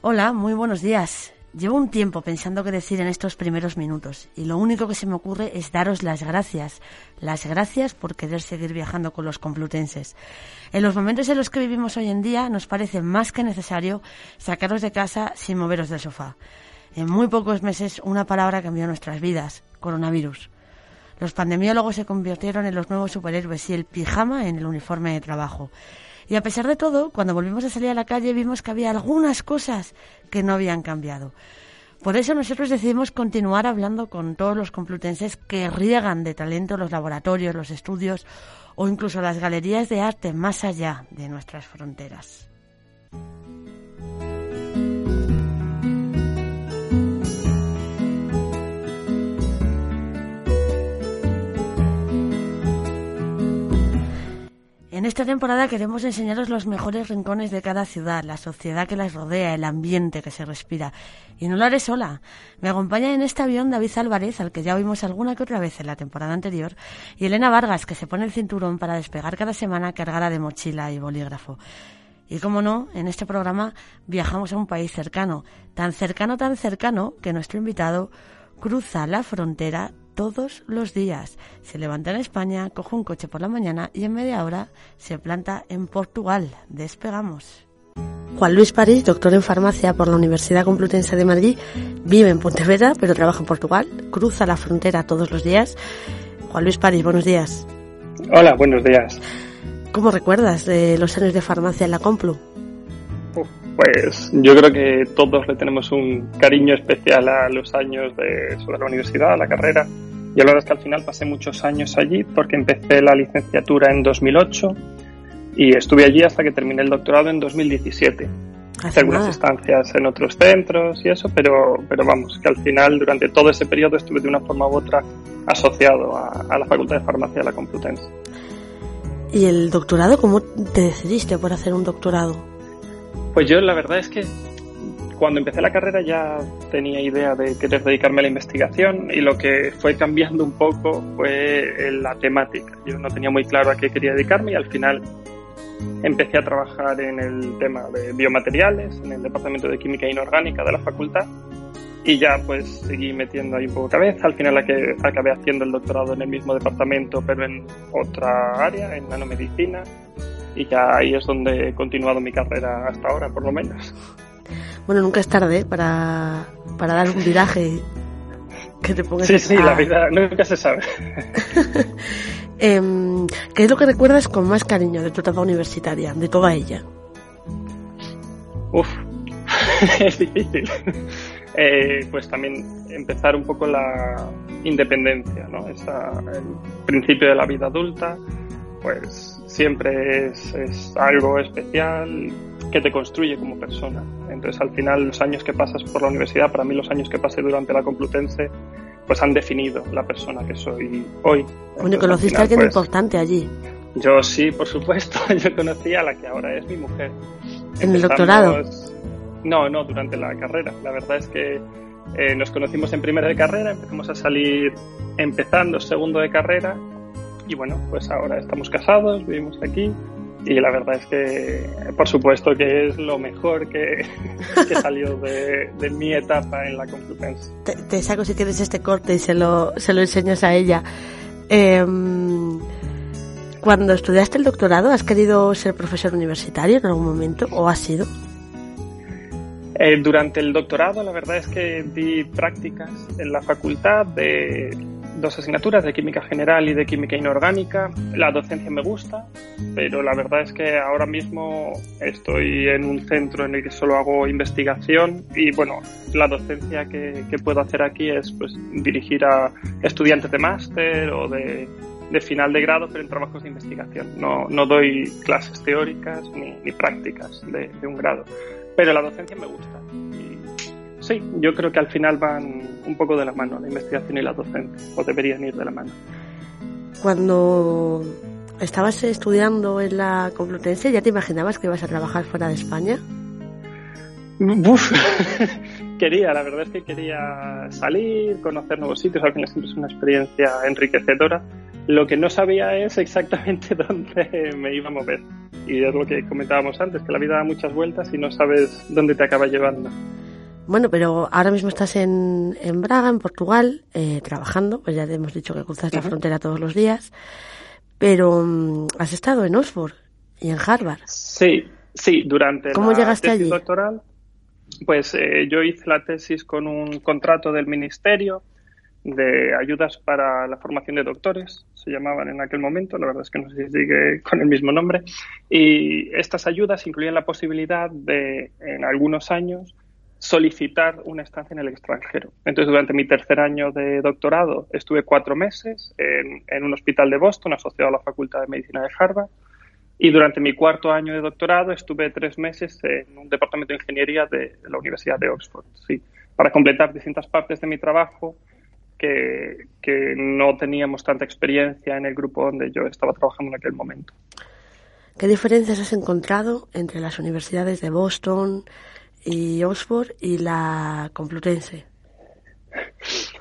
Hola, muy buenos días. Llevo un tiempo pensando qué decir en estos primeros minutos y lo único que se me ocurre es daros las gracias. Las gracias por querer seguir viajando con los complutenses. En los momentos en los que vivimos hoy en día nos parece más que necesario sacaros de casa sin moveros del sofá. En muy pocos meses una palabra cambió nuestras vidas, coronavirus. Los pandemiólogos se convirtieron en los nuevos superhéroes y el pijama en el uniforme de trabajo. Y a pesar de todo, cuando volvimos a salir a la calle vimos que había algunas cosas que no habían cambiado. Por eso nosotros decidimos continuar hablando con todos los complutenses que riegan de talento los laboratorios, los estudios o incluso las galerías de arte más allá de nuestras fronteras. En esta temporada queremos enseñaros los mejores rincones de cada ciudad, la sociedad que las rodea, el ambiente que se respira. Y no lo haré sola. Me acompaña en este avión David Álvarez, al que ya oímos alguna que otra vez en la temporada anterior, y Elena Vargas, que se pone el cinturón para despegar cada semana cargada de mochila y bolígrafo. Y como no, en este programa viajamos a un país cercano, tan cercano, tan cercano, que nuestro invitado cruza la frontera todos los días. Se levanta en España, coge un coche por la mañana y en media hora se planta en Portugal. Despegamos. Juan Luis París, doctor en farmacia por la Universidad Complutense de Madrid, vive en Pontevedra, pero trabaja en Portugal, cruza la frontera todos los días. Juan Luis París, buenos días. Hola, buenos días. ¿Cómo recuerdas de los años de farmacia en la Complu? Pues yo creo que todos le tenemos un cariño especial a los años de, sobre la universidad, a la carrera. Y la verdad es que al final pasé muchos años allí porque empecé la licenciatura en 2008 y estuve allí hasta que terminé el doctorado en 2017. Hice algunas estancias en otros centros y eso, pero, pero vamos, que al final durante todo ese periodo estuve de una forma u otra asociado a, a la Facultad de Farmacia de la Complutense. ¿Y el doctorado? ¿Cómo te decidiste por hacer un doctorado? Pues yo la verdad es que cuando empecé la carrera ya tenía idea de querer dedicarme a la investigación y lo que fue cambiando un poco fue la temática. Yo no tenía muy claro a qué quería dedicarme y al final empecé a trabajar en el tema de biomateriales, en el departamento de química inorgánica de la facultad y ya pues seguí metiendo ahí un poco cabeza. Al final acabé haciendo el doctorado en el mismo departamento pero en otra área, en nanomedicina y ya ahí es donde he continuado mi carrera hasta ahora, por lo menos. Bueno, nunca es tarde para, para dar un viraje que te pongas Sí, sí, la vida nunca se sabe. Em, ¿Qué es lo que recuerdas con más cariño de tu etapa universitaria, de toda ella? Uf, es difícil. Eh, pues también empezar un poco la independencia, ¿no? Esa, el principio de la vida adulta, pues siempre es, algo especial que te construye como persona. Entonces, al final, los años que pasas por la universidad, para mí los años que pasé durante la Complutense, pues han definido la persona que soy hoy. Bueno, conociste a alguien pues, importante allí. Yo sí, por supuesto. Yo conocí a la que ahora es mi mujer. ¿En el doctorado? No, no, durante la carrera. La verdad es que eh, nos conocimos en primera de carrera, empezamos a salir empezando segundo de carrera y bueno, pues ahora estamos casados, vivimos aquí y la verdad es que, por supuesto, que es lo mejor que, que salió de, de, mi etapa en la Complutense. Te, saco si quieres este corte y se lo, se lo enseñas a ella. Eh, cuando estudiaste el doctorado, ¿has querido ser profesor universitario en algún momento o has sido? Eh, durante el doctorado, la verdad es que di prácticas en la facultad de dos asignaturas de química general y de química inorgánica. La docencia me gusta, pero la verdad es que ahora mismo estoy en un centro en el que solo hago investigación y bueno, la docencia que, puedo hacer aquí es pues dirigir a estudiantes de máster o de, final de grado, pero en trabajos de investigación. No, no doy clases teóricas ni, prácticas de, un grado, pero la docencia me gusta. Sí, yo creo que al final van un poco de la mano, la investigación y la docencia, o deberían ir de la mano. Cuando estabas estudiando en la Complutense, ¿ya te imaginabas que ibas a trabajar fuera de España? Uf, quería, la verdad es que quería salir, conocer nuevos sitios, al final siempre es una experiencia enriquecedora. Lo que no sabía es exactamente dónde me iba a mover. Y es lo que comentábamos antes, que la vida da muchas vueltas y no sabes dónde te acaba llevando. Bueno, pero ahora mismo estás en, en Braga, en Portugal, eh, trabajando, pues ya te hemos dicho que cruzas la frontera todos los días, pero mm, has estado en Oxford y en Harvard. Sí, sí, durante ¿Cómo la llegaste tesis allí? doctoral, pues eh, yo hice la tesis con un contrato del ministerio de ayudas para la formación de doctores, se llamaban en aquel momento, la verdad es que no sé si sigue con el mismo nombre, y estas ayudas incluían la posibilidad de, en algunos años, solicitar una estancia en el extranjero. Entonces, durante mi tercer año de doctorado estuve cuatro meses en, un hospital de Boston asociado a la Facultad de Medicina de Harvard y durante mi cuarto año de doctorado estuve tres meses en un departamento de ingeniería de, la Universidad de Oxford, sí, para completar distintas partes de mi trabajo que, que no teníamos tanta experiencia en el grupo donde yo estaba trabajando en aquel momento. ¿Qué diferencias has encontrado entre las universidades de Boston, y Oxford y la Complutense.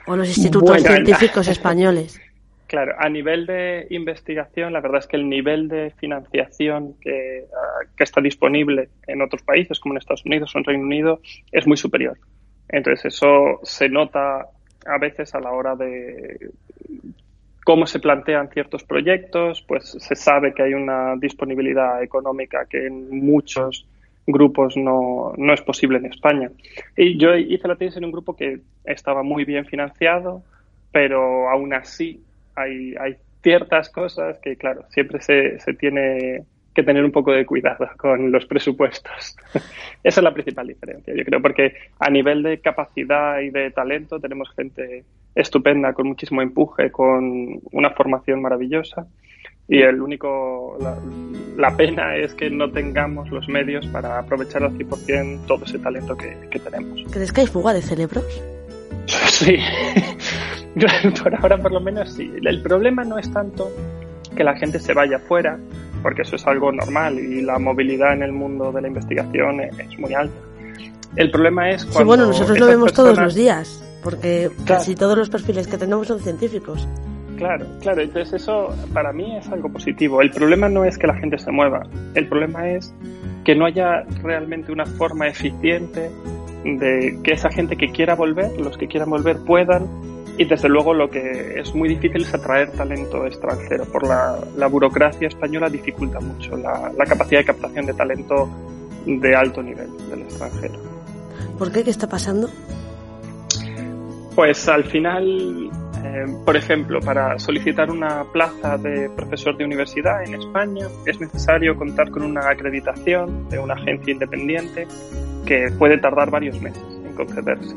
O los institutos científicos españoles. Claro, a nivel de investigación, la verdad es que el nivel de financiación que, ah, que, está disponible en otros países, como en Estados Unidos o en Reino Unido, es muy superior. Entonces, eso se nota a veces a la hora de cómo se plantean ciertos proyectos, pues se sabe que hay una disponibilidad económica que en muchos grupos no, no es posible en España. Y yo hice la tesis en un grupo que estaba muy bien financiado, pero aún así hay, hay ciertas cosas que, claro, siempre se, se tiene que tener un poco de cuidado con los presupuestos. Esa es la principal diferencia, yo creo, porque a nivel de capacidad y de talento tenemos gente estupenda, con muchísimo empuje, con una formación maravillosa y el único la, pena es que no tengamos los medios para aprovechar al 100% todo ese talento que, que tenemos. ¿Crees que hay fuga de cerebros? Sí, por ahora por lo menos sí. El problema no es tanto que la gente se vaya fuera, porque eso es algo normal y la movilidad en el mundo de la investigación es muy alta. El problema es cuando... Sí, bueno, nosotros lo vemos todos los días, porque casi todos los perfiles que tenemos son científicos. Claro, claro, entonces eso para mí es algo positivo. El problema no es que la gente se mueva, el problema es que no haya realmente una forma eficiente de que esa gente que quiera volver, los que quieran volver puedan y desde luego lo que es muy difícil es atraer talento extranjero. Por la, burocracia española dificulta mucho la, la, capacidad de captación de talento de alto nivel del extranjero. ¿Por qué? ¿Qué está pasando? Pues al final eh, por ejemplo, para solicitar una plaza de profesor de universidad en España es necesario contar con una acreditación de una agencia independiente que puede tardar varios meses en concederse.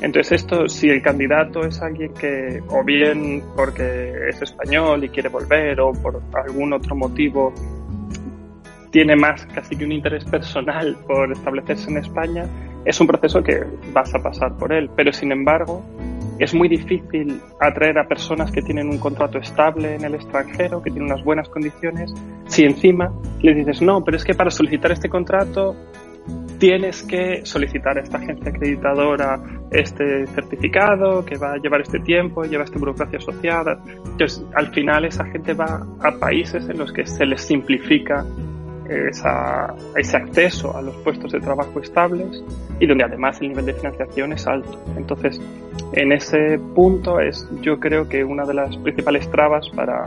Entonces esto, si el candidato es alguien que, o bien porque es español y quiere volver, o por algún otro motivo, tiene más casi que un interés personal por establecerse en España, es un proceso que vas a pasar por él. Pero sin embargo, es muy difícil atraer a personas que tienen un contrato estable en el extranjero, que tienen unas buenas condiciones, si encima le dices, no, pero es que para solicitar este contrato tienes que solicitar a esta agencia acreditadora este certificado que va a llevar este tiempo, lleva esta burocracia asociada. Entonces, al final esa gente va a países en los que se les simplifica esa, ese acceso a los puestos de trabajo estables y donde además el nivel de financiación es alto. Entonces, en ese punto es yo creo que una de las principales trabas para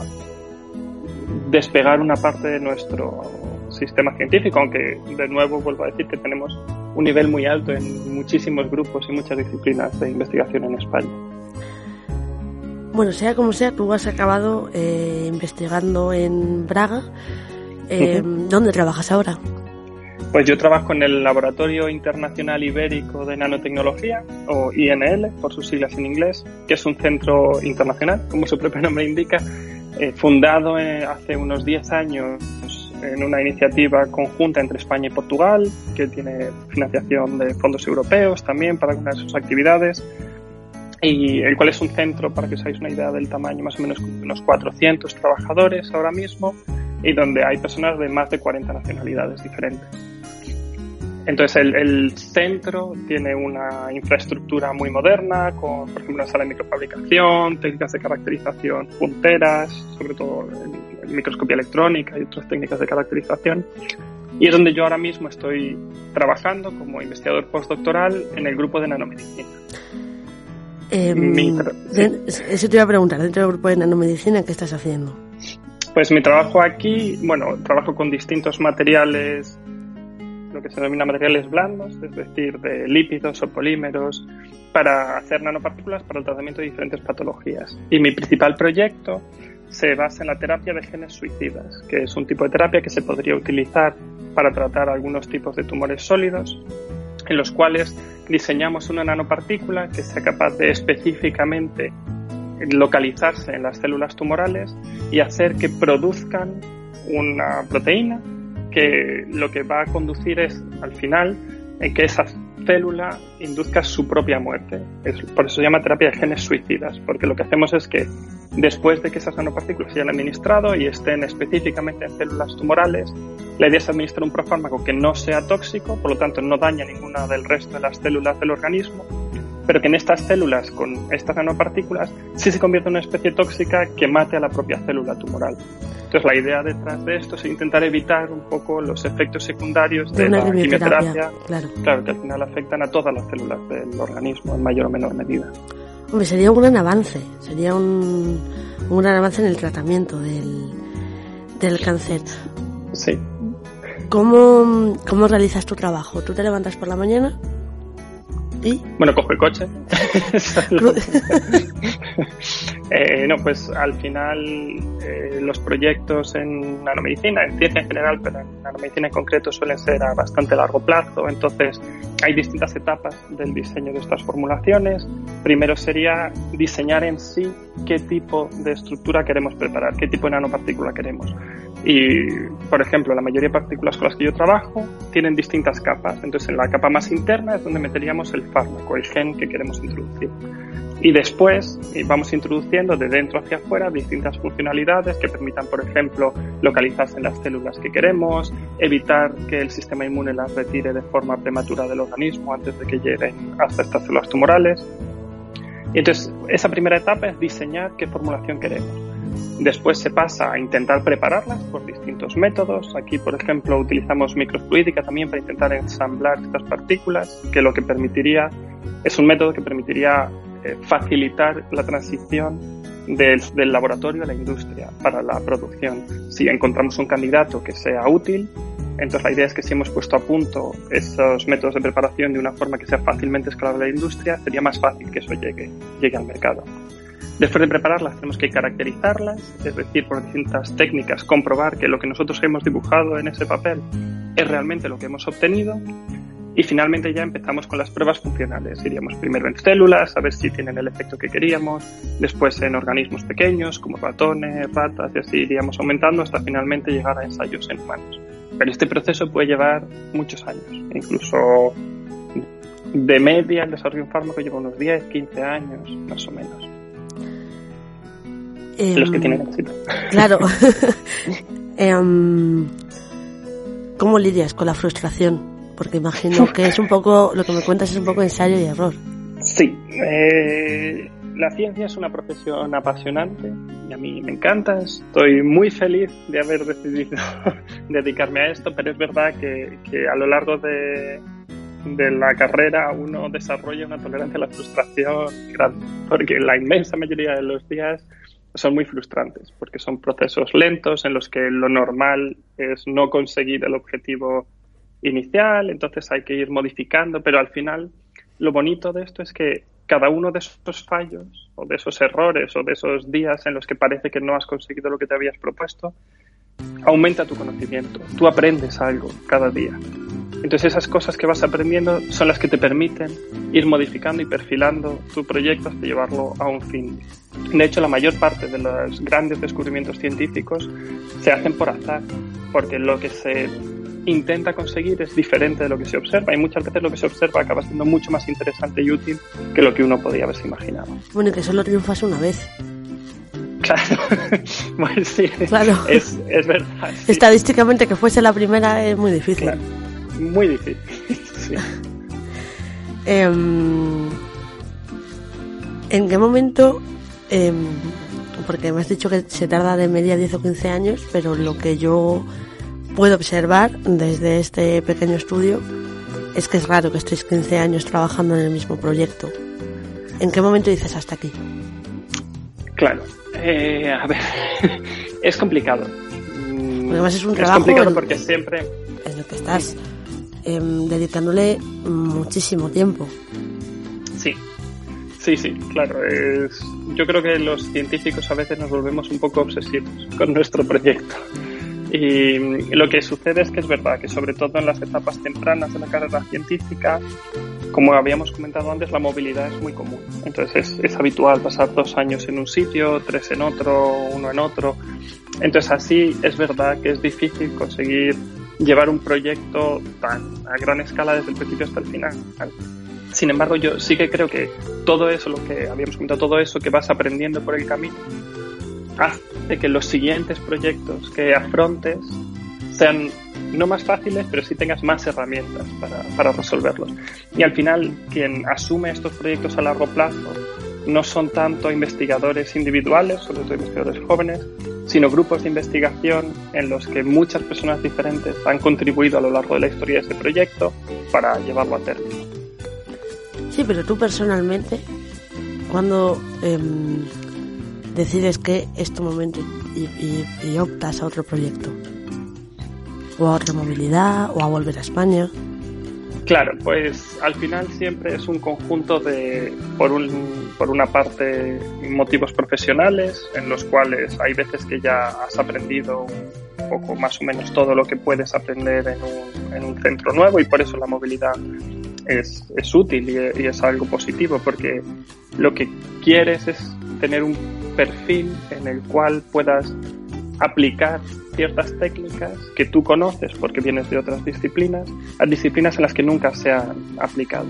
despegar una parte de nuestro sistema científico, aunque de nuevo vuelvo a decir que tenemos un nivel muy alto en muchísimos grupos y muchas disciplinas de investigación en España. Bueno, sea como sea, tú has acabado eh, investigando en Braga. Eh, ¿Dónde trabajas ahora? Pues yo trabajo en el Laboratorio Internacional Ibérico de Nanotecnología, o INL, por sus siglas en inglés, que es un centro internacional, como su propio nombre indica, eh, fundado hace unos 10 años en una iniciativa conjunta entre España y Portugal, que tiene financiación de fondos europeos también para algunas de sus actividades, y el cual es un centro, para que os hagáis una idea del tamaño, más o menos unos 400 trabajadores ahora mismo, y donde hay personas de más de 40 nacionalidades diferentes. Entonces el, el, centro tiene una infraestructura muy moderna, con por ejemplo una sala de microfabricación, técnicas de caracterización punteras, sobre todo en, microscopía electrónica y otras técnicas de caracterización. Y es donde yo ahora mismo estoy trabajando como investigador postdoctoral en el grupo de nanomedicina. Eh, Eso te iba a preguntar, dentro del grupo de nanomedicina, ¿qué estás haciendo? Pues mi trabajo aquí, bueno, trabajo con distintos materiales lo que se denomina materiales blandos, es decir, de lípidos o polímeros, para hacer nanopartículas para el tratamiento de diferentes patologías. Y mi principal proyecto se basa en la terapia de genes suicidas, que es un tipo de terapia que se podría utilizar para tratar algunos tipos de tumores sólidos, en los cuales diseñamos una nanopartícula que sea capaz de específicamente localizarse en las células tumorales y hacer que produzcan una proteína que lo que va a conducir es, al final, en que esa célula induzca su propia muerte. Por eso se llama terapia de genes suicidas, porque lo que hacemos es que después de que esas nanopartículas se hayan administrado y estén específicamente en células tumorales, la idea es administrar un profármaco que no sea tóxico, por lo tanto no daña ninguna del resto de las células del organismo, pero que en estas células con estas nanopartículas sí se convierte en una especie tóxica que mate a la propia célula tumoral. Entonces la idea detrás de esto es intentar evitar un poco los efectos secundarios de, la quimioterapia, claro. claro, que al final afectan a todas las células del organismo en mayor o menor medida. Hombre, sería un gran avance, sería un, un gran avance en el tratamiento del, del cáncer. Sí. ¿Cómo, ¿Cómo realizas tu trabajo? ¿Tú te levantas por la mañana? Bueno, cojo el coche. eh, no, pues al final eh, los proyectos en nanomedicina, en ciencia en general, pero en nanomedicina en concreto suelen ser a bastante largo plazo. Entonces hay distintas etapas del diseño de estas formulaciones. Primero sería diseñar en sí qué tipo de estructura queremos preparar, qué tipo de nanopartícula queremos. Y, por ejemplo, la mayoría de partículas con las que yo trabajo tienen distintas capas. Entonces, en la capa más interna es donde meteríamos el fármaco, el gen que queremos introducir. Y después vamos introduciendo de dentro hacia afuera distintas funcionalidades que permitan, por ejemplo, localizarse en las células que queremos, evitar que el sistema inmune las retire de forma prematura del organismo antes de que lleguen hasta estas células tumorales. Y entonces, esa primera etapa es diseñar qué formulación queremos. Después se pasa a intentar prepararlas por distintos métodos. Aquí, por ejemplo, utilizamos microfluídica también para intentar ensamblar estas partículas, que lo que permitiría es un método que permitiría eh, facilitar la transición del, del, laboratorio a la industria para la producción. Si encontramos un candidato que sea útil, entonces la idea es que si hemos puesto a punto esos métodos de preparación de una forma que sea fácilmente escalable a la industria, sería más fácil que eso llegue, llegue al mercado. Después de prepararlas tenemos que caracterizarlas, es decir, por distintas técnicas, comprobar que lo que nosotros hemos dibujado en ese papel es realmente lo que hemos obtenido. Y finalmente ya empezamos con las pruebas funcionales. Iríamos primero en células, a ver si tienen el efecto que queríamos, después en organismos pequeños como ratones, ratas, y así iríamos aumentando hasta finalmente llegar a ensayos en humanos. Pero este proceso puede llevar muchos años, incluso de media el desarrollo de un fármaco lleva unos 10, 15 años, más o menos los que tienen éxito. Claro. Em, ¿Cómo lidias con la frustración? Porque imagino que es un poco, lo que me cuentas es un poco ensayo y error. Sí, eh, la ciencia es una profesión apasionante y a mí me encanta. Estoy muy feliz de haber decidido dedicarme a esto, pero es verdad que, que a lo largo de, de la carrera uno desarrolla una tolerancia a la frustración grande, porque la inmensa mayoría de los días son muy frustrantes porque son procesos lentos en los que lo normal es no conseguir el objetivo inicial, entonces hay que ir modificando, pero al final lo bonito de esto es que cada uno de esos fallos o de esos errores o de esos días en los que parece que no has conseguido lo que te habías propuesto, aumenta tu conocimiento, tú aprendes algo cada día. Entonces esas cosas que vas aprendiendo son las que te permiten ir modificando y perfilando tu proyecto hasta llevarlo a un fin. De hecho, la mayor parte de los grandes descubrimientos científicos se hacen por azar, porque lo que se intenta conseguir es diferente de lo que se observa y muchas veces lo que se observa acaba siendo mucho más interesante y útil que lo que uno podía haberse imaginado. Bueno, y que solo triunfas una vez. Claro, sí, claro. Es, es verdad. Estadísticamente que fuese la primera es muy difícil. Muy difícil, sí. Em, ¿En qué momento, em, porque me has dicho que se tarda de media 10 o 15 años, pero lo que yo puedo observar desde este pequeño estudio es que es raro que estéis 15 años trabajando en el mismo proyecto. ¿En qué momento dices hasta aquí? Claro, eh, a ver, es complicado. además es un es complicado porque siempre... En lo que estás em, dedicándole muchísimo tiempo. Sí, sí, sí, claro. Es, yo creo que los científicos a veces nos volvemos un poco obsesivos con nuestro proyecto. Y lo que sucede es que es verdad que sobre todo en las etapas tempranas de la carrera científica, como habíamos comentado antes, la movilidad es muy común. Entonces es, habitual pasar dos años en un sitio, tres en otro, uno en otro. Entonces así es verdad que es difícil conseguir llevar un proyecto tan a gran escala desde el principio hasta el final. Sin embargo, yo sí que creo que todo eso, lo que habíamos comentado, todo eso que vas aprendiendo por el camino, hace que los siguientes proyectos que afrontes sean no más fáciles, pero sí tengas más herramientas para, para resolverlos. Y al final, quien asume estos proyectos a largo plazo no son tanto investigadores individuales, sobre todo investigadores jóvenes, sino grupos de investigación en los que muchas personas diferentes han contribuido a lo largo de la historia de ese proyecto para llevarlo a término. Sí, pero tú personalmente, cuando em, decides que es tu momento y, optas a otro proyecto? ¿O a otra movilidad? ¿O a volver a España? Claro, pues al final siempre es un conjunto de, por, un, por una parte, motivos profesionales, en los cuales hay veces que ya has aprendido un poco más o menos todo lo que puedes aprender en un, en un centro nuevo y por eso la movilidad es, es útil y, y, es algo positivo, porque lo que quieres es tener un perfil en el cual puedas aplicar ciertas técnicas que tú conoces porque vienes de otras disciplinas a disciplinas en las que nunca se han aplicado.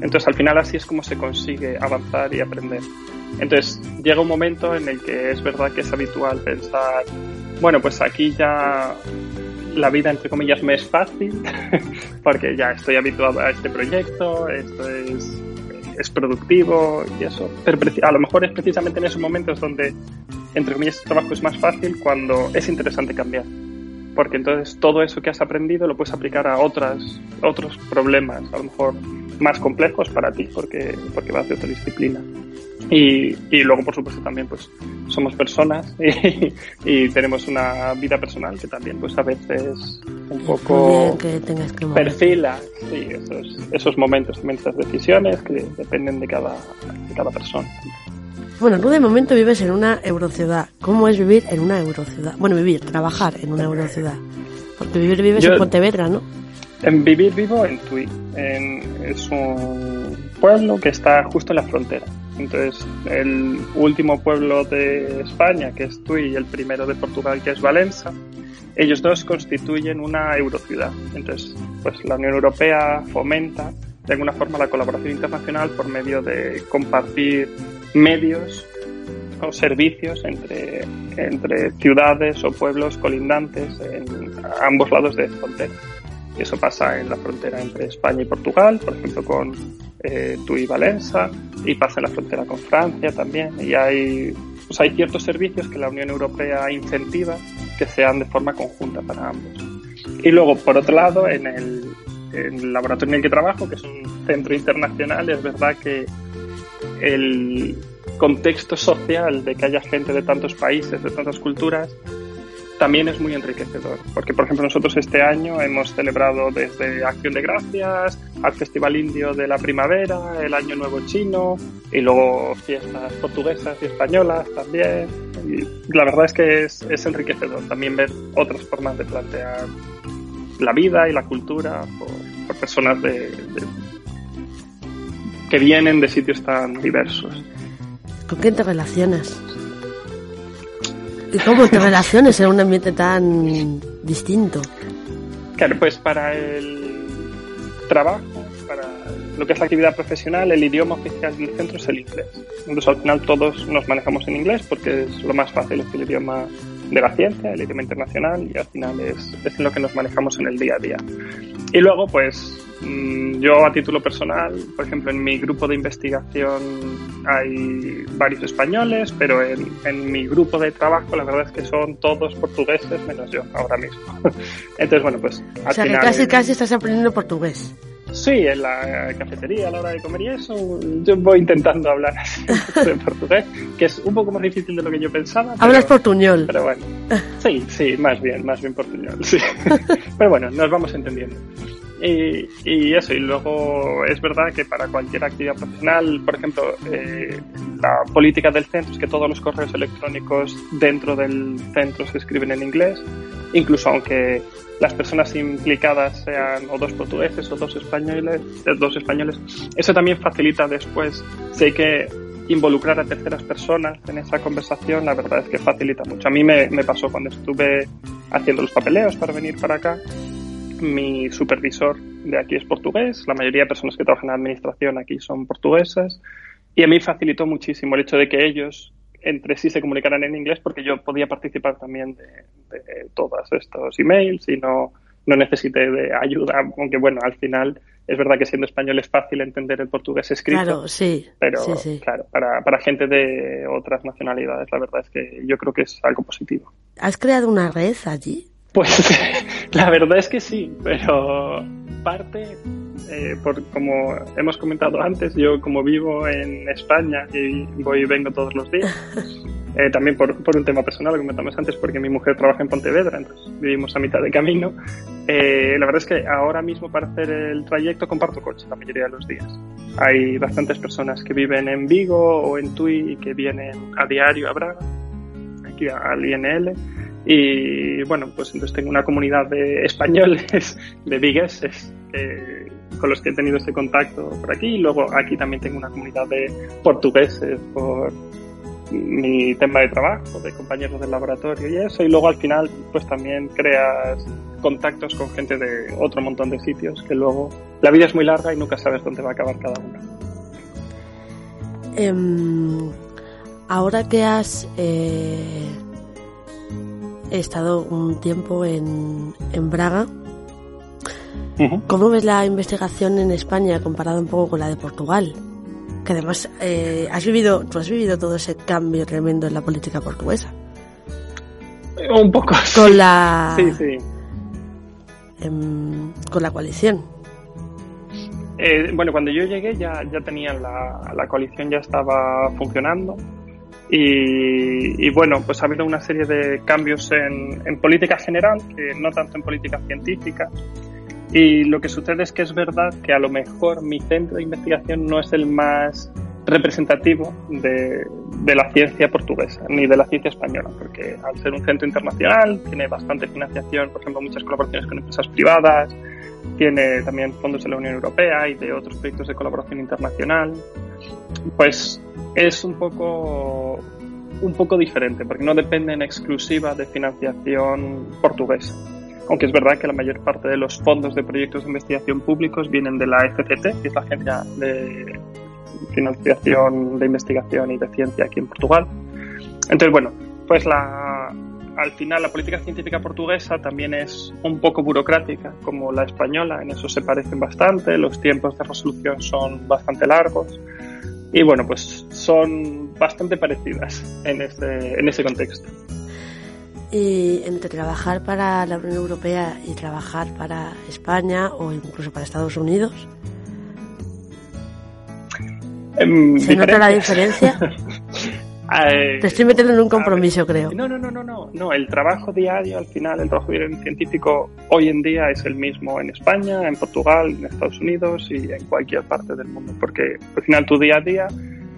Entonces al final así es como se consigue avanzar y aprender. Entonces llega un momento en el que es verdad que es habitual pensar, bueno, pues aquí ya la vida entre comillas me es fácil porque ya estoy habituado a este proyecto, esto es es productivo y eso. Pero a lo mejor es precisamente en esos momentos donde, entre comillas, el trabajo es más fácil cuando es interesante cambiar. Porque entonces todo eso que has aprendido lo puedes aplicar a otras, otros problemas, a lo mejor más complejos para ti, porque, porque vas de otra disciplina. Y, y, luego, por supuesto, también pues somos personas y, y, tenemos una vida personal que también pues a veces un poco que tengas que perfila sí, esos, esos momentos, también esas decisiones que dependen de cada, de cada persona. Bueno, tú de momento vives en una eurociudad. ¿Cómo es vivir en una eurociudad? Bueno, vivir, trabajar en una eurociudad. Porque vivir vives en Pontevedra, ¿no? En vivir vivo en Tui. En, es un pueblo que está justo en la frontera. Entonces, el último pueblo de España, que es Tui, y el primero de Portugal, que es Valencia, ellos dos constituyen una eurociudad. Entonces, pues la Unión Europea fomenta de alguna forma la colaboración internacional por medio de compartir medios o servicios entre, entre ciudades o pueblos colindantes en ambos lados de frontera. Eso pasa en la frontera entre España y Portugal, por ejemplo, con eh, Tui y Valencia, y pasa en la frontera con Francia también. Y hay, pues hay ciertos servicios que la Unión Europea incentiva que sean de forma conjunta para ambos. Y luego, por otro lado, en el laboratorio en el que trabajo, que es un centro internacional, es verdad que el contexto social de que haya gente de tantos países, de tantas culturas, también es muy enriquecedor. Porque, por ejemplo, nosotros este año hemos celebrado desde Acción de Gracias al Festival Indio de la Primavera, el Año Nuevo Chino y luego fiestas portuguesas y españolas también. Y la verdad es que es, es enriquecedor también ver otras formas de plantear la vida y la cultura por, personas de, que vienen de sitios tan diversos. ¿Con quién te relacionas? ¿Y cómo te relacionas en un ambiente tan distinto? Claro, pues para el trabajo, para lo que es la actividad profesional, el idioma oficial del centro es el inglés. Entonces al final todos nos manejamos en inglés porque es lo más fácil, es el idioma de la ciencia, el idioma internacional y al final es, es en lo que nos manejamos en el día a día. Y luego pues yo a título personal, por ejemplo, en mi grupo de investigación hay varios españoles, pero en, en, mi grupo de trabajo la verdad es que son todos portugueses menos yo ahora mismo. Entonces, bueno, pues... Al o sea, que casi, casi estás aprendiendo portugués. Sí, en la cafetería a la hora de comer y eso, yo voy intentando hablar así en portugués, que es un poco más difícil de lo que yo pensaba. Hablas portuñol. Pero bueno, sí, sí, más bien, más bien portuñol, sí. pero bueno, nos vamos entendiendo. Y, y, eso, y luego es verdad que para cualquier actividad profesional, por ejemplo, eh, la política del centro es que todos los correos electrónicos dentro del centro se escriben en inglés, incluso aunque las personas implicadas sean o dos portugueses o dos españoles, eh, dos españoles, eso también facilita después, si hay que involucrar a terceras personas en esa conversación, la verdad es que facilita mucho. A mí me, me pasó cuando estuve haciendo los papeleos para venir para acá, mi supervisor de aquí es portugués, la mayoría de personas que trabajan en administración aquí son portuguesas, y a mí facilitó muchísimo el hecho de que ellos entre sí se comunicaran en inglés porque yo podía participar también de, de todos estos emails y no, no necesité de ayuda, aunque bueno, al final es verdad que siendo español es fácil entender el portugués escrito. Claro, sí. Pero sí, claro, para, para gente de otras nacionalidades, la verdad es que yo creo que es algo positivo. ¿Has creado una red allí? Pues la verdad es que sí, pero parte eh, por, como hemos comentado antes, yo como vivo en España y voy y vengo todos los días, eh, también por, por, un tema personal, lo comentamos antes, porque mi mujer trabaja en Pontevedra, entonces vivimos a mitad de camino. Eh, la verdad es que ahora mismo para hacer el trayecto comparto coche la mayoría de los días. Hay bastantes personas que viven en Vigo o en Tui y que vienen a diario a Braga, aquí al INL. Y bueno, pues entonces tengo una comunidad de españoles, de vigueses, que con los que he tenido este contacto por aquí. Y luego aquí también tengo una comunidad de portugueses por mi tema de trabajo, de compañeros del laboratorio y eso. Y luego al final, pues también creas contactos con gente de otro montón de sitios que luego la vida es muy larga y nunca sabes dónde va a acabar cada uno. Eh, ahora que has eh, estado un tiempo en, en Braga, ¿Cómo ves la investigación en España comparada un poco con la de Portugal? Que además eh, has vivido, tú has vivido todo ese cambio tremendo en la política portuguesa. Un poco. Con la. Sí, sí. Eh, con la coalición. Eh, bueno, cuando yo llegué ya, ya tenían la, la coalición, ya estaba funcionando. Y, bueno, pues ha habido una serie de cambios en, política general, que no tanto en política científica, y lo que sucede es que es verdad que a lo mejor mi centro de investigación no es el más representativo de, la ciencia portuguesa ni de la ciencia española, porque al ser un centro internacional tiene bastante financiación, por ejemplo, muchas colaboraciones con empresas privadas, tiene también fondos de la Unión Europea y de otros proyectos de colaboración internacional, pues es un poco un poco diferente, porque no depende en exclusiva de financiación portuguesa aunque es verdad que la mayor parte de los fondos de proyectos de investigación públicos vienen de la FCT, que es la Agencia de Financiación de Investigación y de Ciencia aquí en Portugal. Entonces, bueno, pues la, al final la política científica portuguesa también es un poco burocrática como la española, en eso se parecen bastante, los tiempos de resolución son bastante largos y bueno, pues son bastante parecidas en, este, en ese contexto. Y entre trabajar para la Unión Europea y trabajar para España o incluso para Estados Unidos, ¿se nota la diferencia? Eh, Te estoy metiendo en un compromiso, creo. No, no, no, no, no, no. El trabajo diario, al final, el trabajo científico hoy en día es el mismo en España, en Portugal, en Estados Unidos y en cualquier parte del mundo, porque al final tu día a día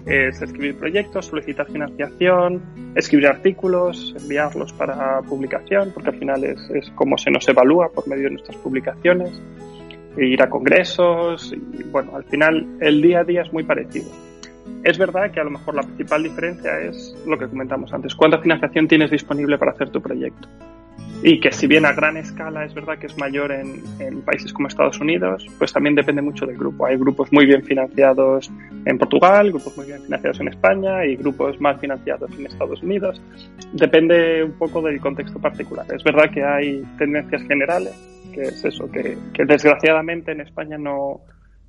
es escribir proyectos, solicitar financiación, escribir artículos, enviarlos para publicación, porque al final es, es como se nos evalúa por medio de nuestras publicaciones, ir a congresos y bueno, al final el día a día es muy parecido. Es verdad que a lo mejor la principal diferencia es lo que comentamos antes, cuánta financiación tienes disponible para hacer tu proyecto. Y que si bien a gran escala es verdad que es mayor en, países como Estados Unidos, pues también depende mucho del grupo. Hay grupos muy bien financiados en Portugal, grupos muy bien financiados en España y grupos más financiados en Estados Unidos. Depende un poco del contexto particular. Es verdad que hay tendencias generales, que es eso, que desgraciadamente en España no,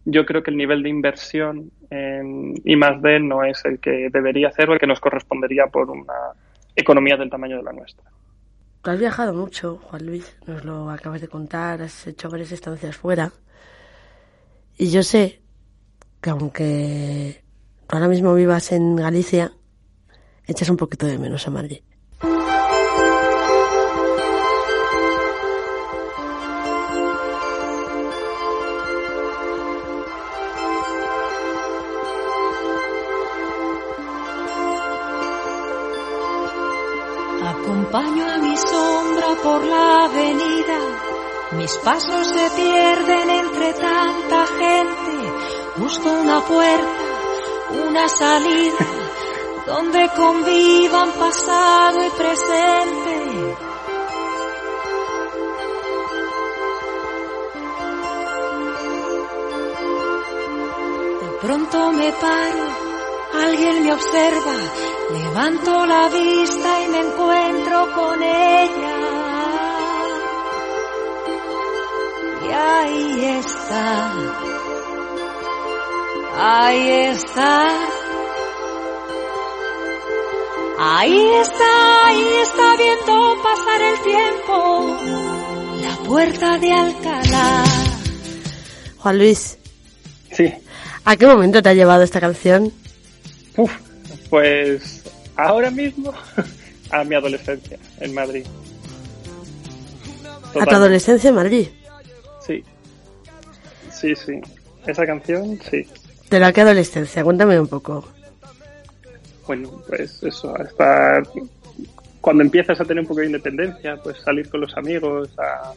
yo creo que el nivel de inversión en I más D no es el que debería ser o el que nos correspondería por una economía del tamaño de la nuestra. Tú has viajado mucho, Juan Luis, nos lo acabas de contar, has hecho varias estancias fuera. Y yo sé que aunque ahora mismo vivas en Galicia, echas un poquito de menos a Madrid. Acompaño a mi sombra por la avenida, mis pasos se pierden entre tanta gente, busco una puerta, una salida, donde convivan pasado y presente. De pronto me paro, alguien me observa, Levanto la vista y me encuentro con ella. Y ahí está. Ahí está. Ahí está, ahí está viendo pasar el tiempo. La puerta de Alcalá. Juan Luis. Sí. ¿A qué momento te ha llevado esta canción? Uf, pues ahora mismo a mi adolescencia en Madrid. ¿A tu adolescencia en Madrid? Sí. Sí, sí. Esa canción, sí. ¿De la qué adolescencia? Cuéntame un poco. Bueno, pues eso, hasta cuando empiezas a tener un poco de independencia, pues salir con los amigos a,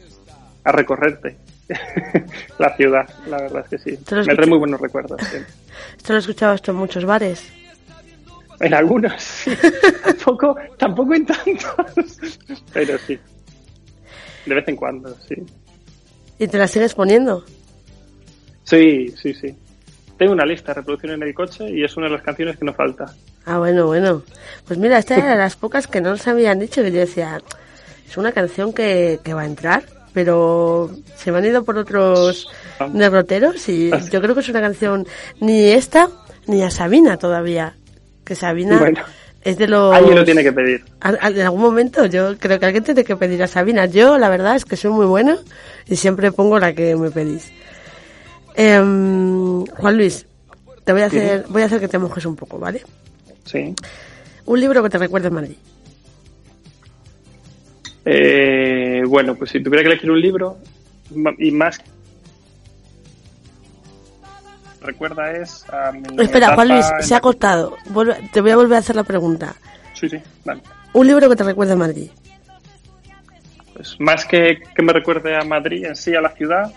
a recorrerte la ciudad, la verdad es que sí. Me trae muy buenos recuerdos. Sí. ¿Esto lo escuchabas en muchos bares? En algunos, sí. tampoco, tampoco en tantos, pero sí. De vez en cuando, sí. ¿Y te la sigues poniendo? Sí, sí, sí. Tengo una lista de reproducción en el coche y es una de las canciones que no falta. Ah, bueno, bueno. Pues mira, esta era de las pocas que no nos habían dicho que yo decía, es una canción que, que va a entrar, pero se me han ido por otros derroteros y yo creo que es una canción ni esta ni a Sabina todavía que Sabina bueno, es de los... Alguien lo tiene que pedir. En algún momento yo creo que alguien tiene que pedir a Sabina. Yo la verdad es que soy muy buena y siempre pongo la que me pedís. Eh, Juan Luis, te voy a hacer, voy a hacer que te mojes un poco, ¿vale? Sí. Un libro que te recuerde Madrid. Eh, bueno, pues si tuviera que elegir un libro y más recuerda es a mi Espera, etapa Juan Luis, en se la- ha cortado. Vuelve- te voy a volver a hacer la pregunta. Sí, sí, vale. Un libro que te recuerde a Madrid. Pues más que que me recuerde a Madrid en sí, a la ciudad,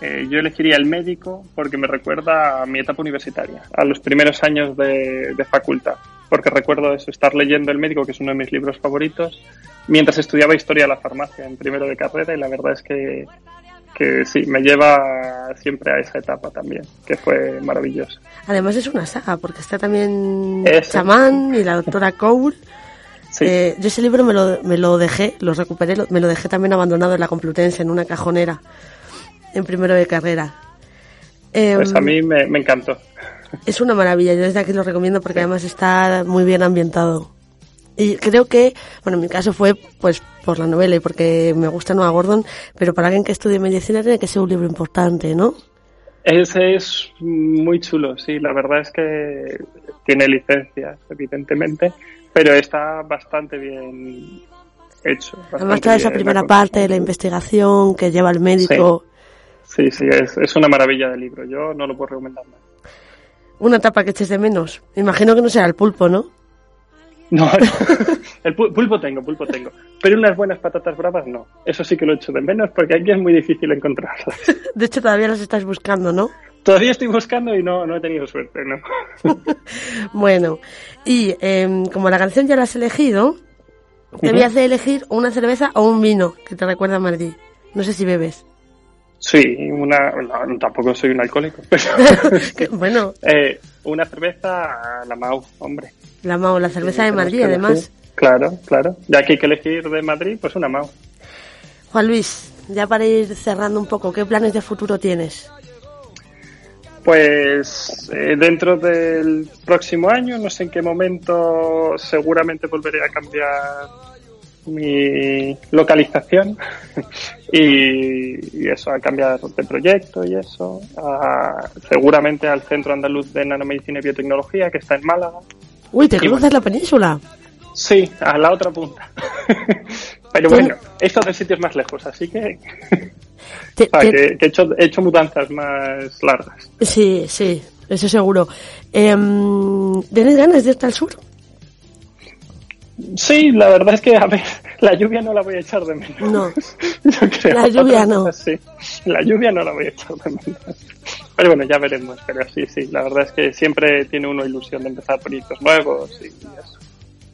eh, yo elegiría El Médico porque me recuerda a mi etapa universitaria, a los primeros años de, de facultad. Porque recuerdo eso, estar leyendo El Médico, que es uno de mis libros favoritos, mientras estudiaba Historia de la Farmacia en primero de carrera y la verdad es que, que sí, me lleva siempre a esa etapa también, que fue maravillosa. Además es una saga, porque está también Ese. Chamán y la doctora Cole. Sí, Eh, yo ese libro me lo, me lo dejé, lo recuperé, lo- me lo dejé también abandonado en la Complutense, en una cajonera, en primero de carrera. Em, pues a mí me, me encantó. Es una maravilla, yo desde aquí lo recomiendo porque además está muy bien ambientado. Y creo que, bueno, en mi caso fue pues por la novela y porque me gusta Noah Gordon, pero para alguien que estudie medicina tiene que ser un libro importante, ¿no? Ese es muy chulo, sí. La verdad es que tiene licencias, evidentemente, pero está bastante bien hecho. Además, toda esa primera parte de la investigación que lleva el médico. Sí, sí, es, es, una maravilla de libro. Yo no lo puedo recomendar más. Una etapa que eches de menos. Imagino que no será el pulpo, ¿no? No, el pulpo tengo, pulpo tengo. Pero unas buenas patatas bravas no. Eso sí que lo echo de menos porque aquí es muy difícil encontrarlas. De hecho, todavía las estás buscando, ¿no? Todavía estoy buscando y no, no he tenido suerte, ¿no? bueno, y em, como la canción ya la has elegido, te voy a hacer elegir una cerveza o un vino que te recuerda a Madrid. No sé si bebes. Sí, una, tampoco soy un alcohólico, pero bueno, eh, una cerveza, la Mau, hombre. La Mau, la cerveza de Madrid, además. Claro, claro. Ya que hay que elegir de Madrid, pues una Mau. Juan Luis, ya para ir cerrando un poco, ¿qué planes de futuro tienes? Pues eh, dentro del próximo año, no sé en qué momento, seguramente volveré a cambiar mi localización y, eso, a cambiar de proyecto y eso, seguramente al Centro Andaluz de Nanomedicina y Biotecnología que está en Málaga. Uy, ¿te cruzas la península? Sí, a la otra punta. Pero bueno, esto de sitios más lejos, así que... que, he, hecho, he hecho mudanzas más largas. Sí, sí, eso seguro. Em, ¿Tienes ganas de estar al sur? Sí, la verdad es que, a ver, la lluvia no la voy a echar de menos. No. La lluvia no. Sí, la lluvia no la voy a echar de menos. Pero bueno, ya veremos. Pero sí, sí, la verdad es que siempre tiene uno ilusión de empezar proyectos nuevos y eso.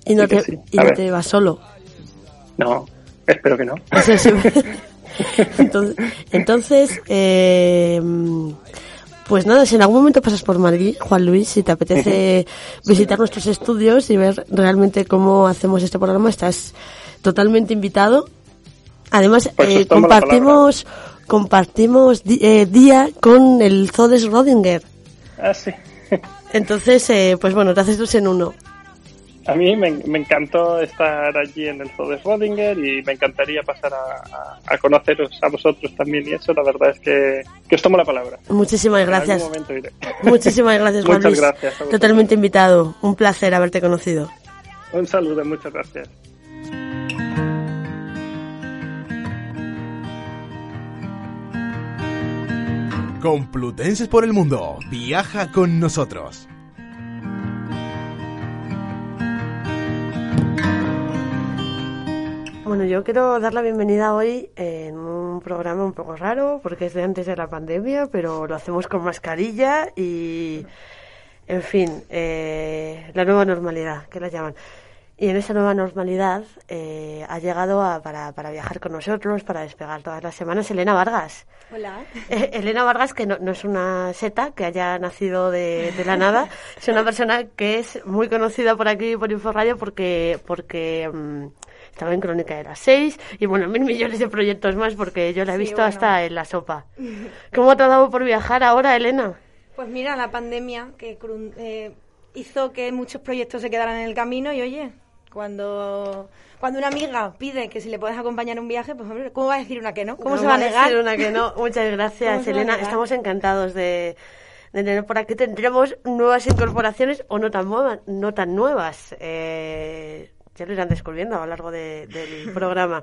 ¿Y no, te, ¿y no te vas solo? No, espero que no. entonces, entonces eh, pues nada, si en algún momento pasas por Madrid, Juan Luis, si te apetece visitar nuestros estudios y ver realmente cómo hacemos este programa, estás totalmente invitado. Además, pues eh, compartimos compartimos eh, día con el Zodes Rodinger. Ah, sí. Entonces, eh, pues bueno, te haces dos en uno. A mí me, encantó estar allí en el Zoo de Schrödinger y me encantaría pasar a, conoceros a vosotros también y eso la verdad es que, os tomo la palabra. Muchísimas gracias. Muchísimas gracias, Juan Muchas gracias. Totalmente invitado. Un placer haberte conocido. Un saludo, muchas gracias. Complutenses por el mundo. Viaja con nosotros. Bueno, yo quiero dar la bienvenida hoy en un programa un poco raro porque es de antes de la pandemia, pero lo hacemos con mascarilla y, en fin, eh, la nueva normalidad, que la llaman. Y en esa nueva normalidad eh, ha llegado a, para, para, viajar con nosotros, para despegar todas las semanas, Elena Vargas. Hola. Eh, Elena Vargas, que no, no, es una seta que haya nacido de, de, la nada, es una persona que es muy conocida por aquí, por Inforradio, porque, porque mm, estaba en Crónica de las Seis y bueno, mil millones de proyectos más porque yo la he visto hasta en la sopa. ¿Cómo te ha dado por viajar ahora, Elena? Pues mira, la pandemia que eh, hizo que muchos proyectos se quedaran en el camino y oye, cuando cuando una amiga pide que si le puedes acompañar en un viaje, pues hombre, ¿cómo va a decir una que no? ¿Cómo se va a negar? Decir una que no. Muchas gracias, Elena. Estamos encantados de, de tener por aquí. Tendremos nuevas incorporaciones o no tan nuevas. No tan nuevas. Eh, ya lo irán descubriendo a lo largo del programa.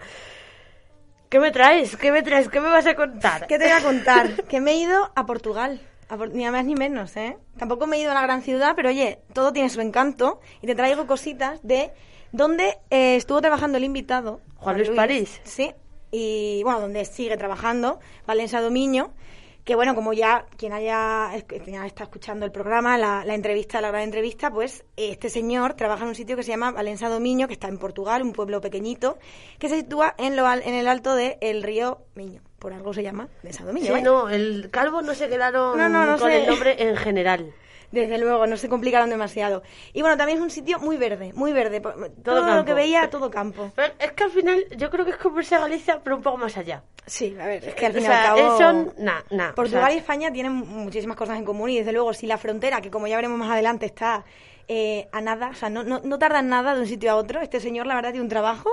¿Qué me traes? ¿Qué me traes? ¿Qué me vas a contar? ¿Qué te voy a contar? que me he ido a Portugal. ni más ni menos, ¿eh? Tampoco me he ido a la gran ciudad, pero oye, todo tiene su encanto. Y te traigo cositas de donde eh, estuvo trabajando el invitado. Juan Luis, París. Sí. Y bueno, donde sigue trabajando, Valencia Domiño que bueno, como ya quien haya está escuchando el programa, la, entrevista, la gran entrevista, pues este señor trabaja en un sitio que se llama Valença do Miño, que está en Portugal, un pueblo pequeñito, que se sitúa en, lo, en el alto del río Miño. Por algo se llama Valença do Miño. Sí, no, el calvo no se quedaron con el nombre en general. Desde luego, no se complicaron demasiado. Y bueno, también es un sitio muy verde, muy verde. Todo, lo que veía, todo campo. es que al final, yo creo que es como a Galicia, pero un poco más allá. Sí, a ver, es que al fin y al cabo... Son, nah, nah, Portugal y España tienen muchísimas cosas en común y desde luego si la frontera, que como ya veremos más adelante, está eh, a nada, o sea, no, no, no tardan nada de un sitio a otro, este señor la verdad tiene un trabajo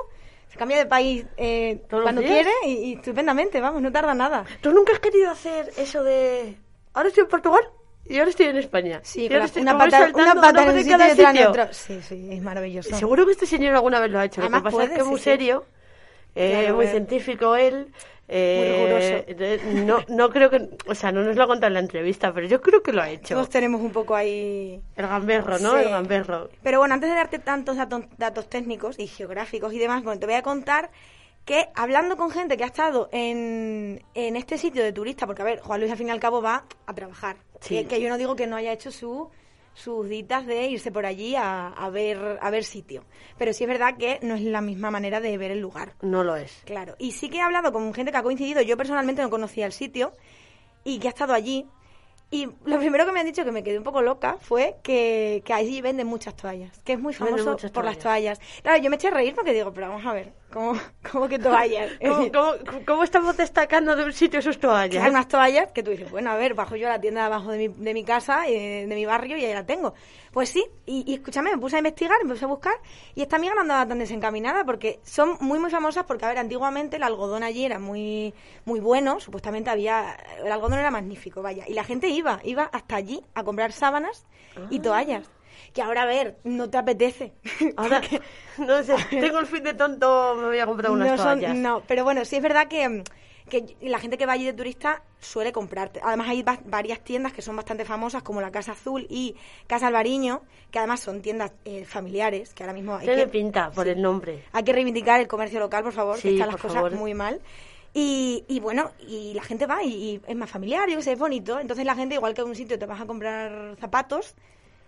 se cambia de país eh, cuando quiere y, y, estupendamente, vamos, no tarda nada. ¿Tú nunca has querido hacer eso de ahora estoy en Portugal y ahora estoy en España. Sí, ahora estoy una pata, saltando una pata en de un cada sitio y en otro. Sí, sí, es maravilloso. Seguro que este señor alguna vez lo ha hecho. Lo Además que pasa puede, es que es muy sí, sí. serio, eh, Claro, muy eh. científico él. eh, eh, no, no creo que, o sea, no nos lo ha contado en la entrevista, pero yo creo que lo ha hecho. Todos tenemos un poco ahí... El gamberro, ¿no? Sí. El gamberro. Pero bueno, antes de darte tantos datos, datos técnicos y geográficos y demás, bueno, te voy a contar que hablando con gente que ha estado en, en este sitio de turista, porque a ver, Juan Luis al fin y al cabo va a trabajar, Sí. que, que yo no digo que no haya hecho su, sus ditas de irse por allí a, a ver a ver sitio, pero sí es verdad que no es la misma manera de ver el lugar. No lo es. Claro, y sí que he hablado con gente que ha coincidido, yo personalmente no conocía el sitio y que ha estado allí. Y lo primero que me han dicho que me quedé un poco loca fue que, que allí venden muchas toallas, que es muy famoso por las toallas. Claro, yo me eché a reír porque digo, pero vamos a ver, ¿cómo, cómo que toallas? ¿Cómo, decir, cómo, cómo estamos destacando de un sitio sus toallas? hay unas toallas que tú dices, bueno, a ver, bajo yo a la tienda de abajo de mi, de mi casa, eh, de mi barrio, y ahí la tengo. Pues sí, y, y escúchame, me puse a investigar, me puse a buscar, y esta amiga no andaba tan desencaminada, porque son muy, muy famosas, porque, a ver, antiguamente el algodón allí era muy, muy bueno, supuestamente había, el algodón era magnífico, vaya, y la gente iba, iba hasta allí a comprar sábanas y toallas. Que ahora, a ver, no te apetece. Ahora, Porque- no sé, tengo el fin de tonto, me voy a comprar unas no, son- toallas. no, pero bueno, sí es verdad que, que la gente que va allí de turista suele comprarte. Además hay va- varias tiendas que son bastante famosas, como la Casa Azul y Casa Albariño, que además son tiendas eh, familiares, que ahora mismo hay que, pinta por el nombre. hay que reivindicar el comercio local, por favor, que Sí, están las cosas favor. muy mal. Y, y bueno, y la gente va y, y es más familiar, yo que sé, es bonito. Entonces la gente, igual que en un sitio te vas a comprar zapatos,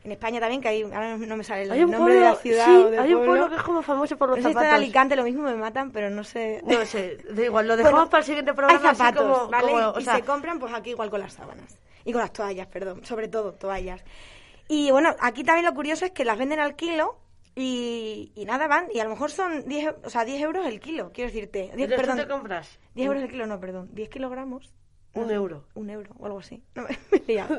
en España también, que hay, ahora no me sale el Hay nombre pueblo, de la ciudad sí, o del hay un pueblo. pueblo que es como famoso por los No sé si está en zapatos. Alicante, lo mismo me matan, pero no sé. No sé, da igual, lo dejamos Bueno, para el siguiente Hay programa. así zapatos, como- ¿vale? como, o y sea, se compran pues aquí igual con las sábanas. Y con las toallas, perdón. Sobre todo, toallas. Y bueno, aquí también lo curioso es que las venden al kilo y, y nada, van. Y a lo mejor son 10, o sea, 10 euros el kilo, quiero decirte. 10, entonces tú perdón, te compras 10 euros el kilo, no, perdón. 10 kilogramos. Un euro. Un euro o algo así. No, me he liado.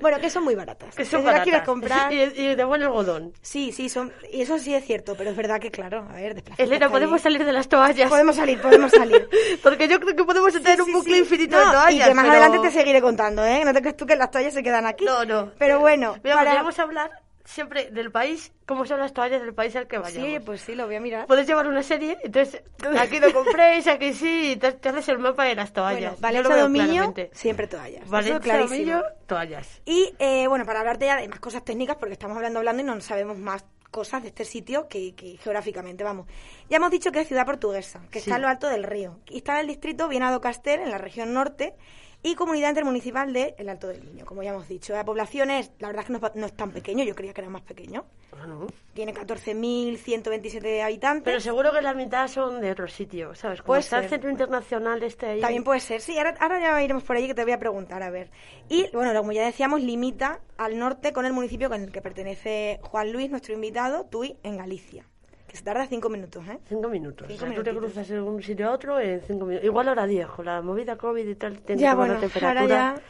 bueno, que son muy baratas. Que son si las quieres baratas. comprar... Y, y de buen algodón. Sí, sí, son... Y eso sí es cierto, pero es verdad que, claro, a ver, Elena, podemos salir de las toallas. Podemos salir, podemos salir. Porque yo creo que podemos tener un bucle sí. infinito No, de toallas. Y que más pero- adelante te seguiré contando, ¿eh? No te crees tú que las toallas se quedan aquí. No, no. Pero bueno, Mira, para- podríamos hablar siempre del país, cómo son las toallas del país al que vayamos. Sí, pues sí, lo voy a mirar. Puedes llevar una serie, entonces aquí lo compréis, aquí sí, y te, te haces el mapa de las toallas. Bueno, Valencia Dominio, siempre toallas. Valencia. Dominio, toallas. Y eh, bueno, para hablarte ya de más cosas técnicas, porque estamos hablando, hablando y no sabemos más cosas de este sitio que, que geográficamente, vamos. Ya hemos dicho que es ciudad portuguesa, que Sí. está en lo alto del río. Y está en el distrito Viana do Castel, en la región norte, y comunidad intermunicipal de El Alto del Niño, como ya hemos dicho. La población es, la verdad es que no, es pa- no es tan pequeño, yo creía que era más pequeño. Ah, no. Tiene 14.127 habitantes. Pero seguro que la mitad son de otro sitio, ¿sabes? Como Puede está el centro internacional este ahí. También puede ser, sí, ahora, ahora ya iremos por allí que te voy a preguntar, a ver. Y bueno, como ya decíamos, limita al norte con el municipio con el que pertenece Juan Luis, nuestro invitado, Tui, en Galicia. Que se tarda cinco minutos, ¿eh? Cinco minutos. Cinco o sea, tú te cruzas de un sitio a otro en cinco minutos. Igual ahora diez, con la movida COVID y tal, tiene Ya, bueno, la temperatura. ahora ya...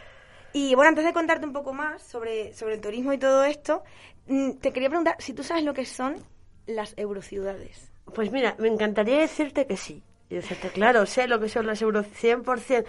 Y bueno, antes de contarte un poco más sobre, sobre el turismo y todo esto, mm, te quería preguntar si tú sabes lo que son las eurociudades. Pues mira, me encantaría decirte que sí. Y decirte, claro, sé lo que son las euros 100%.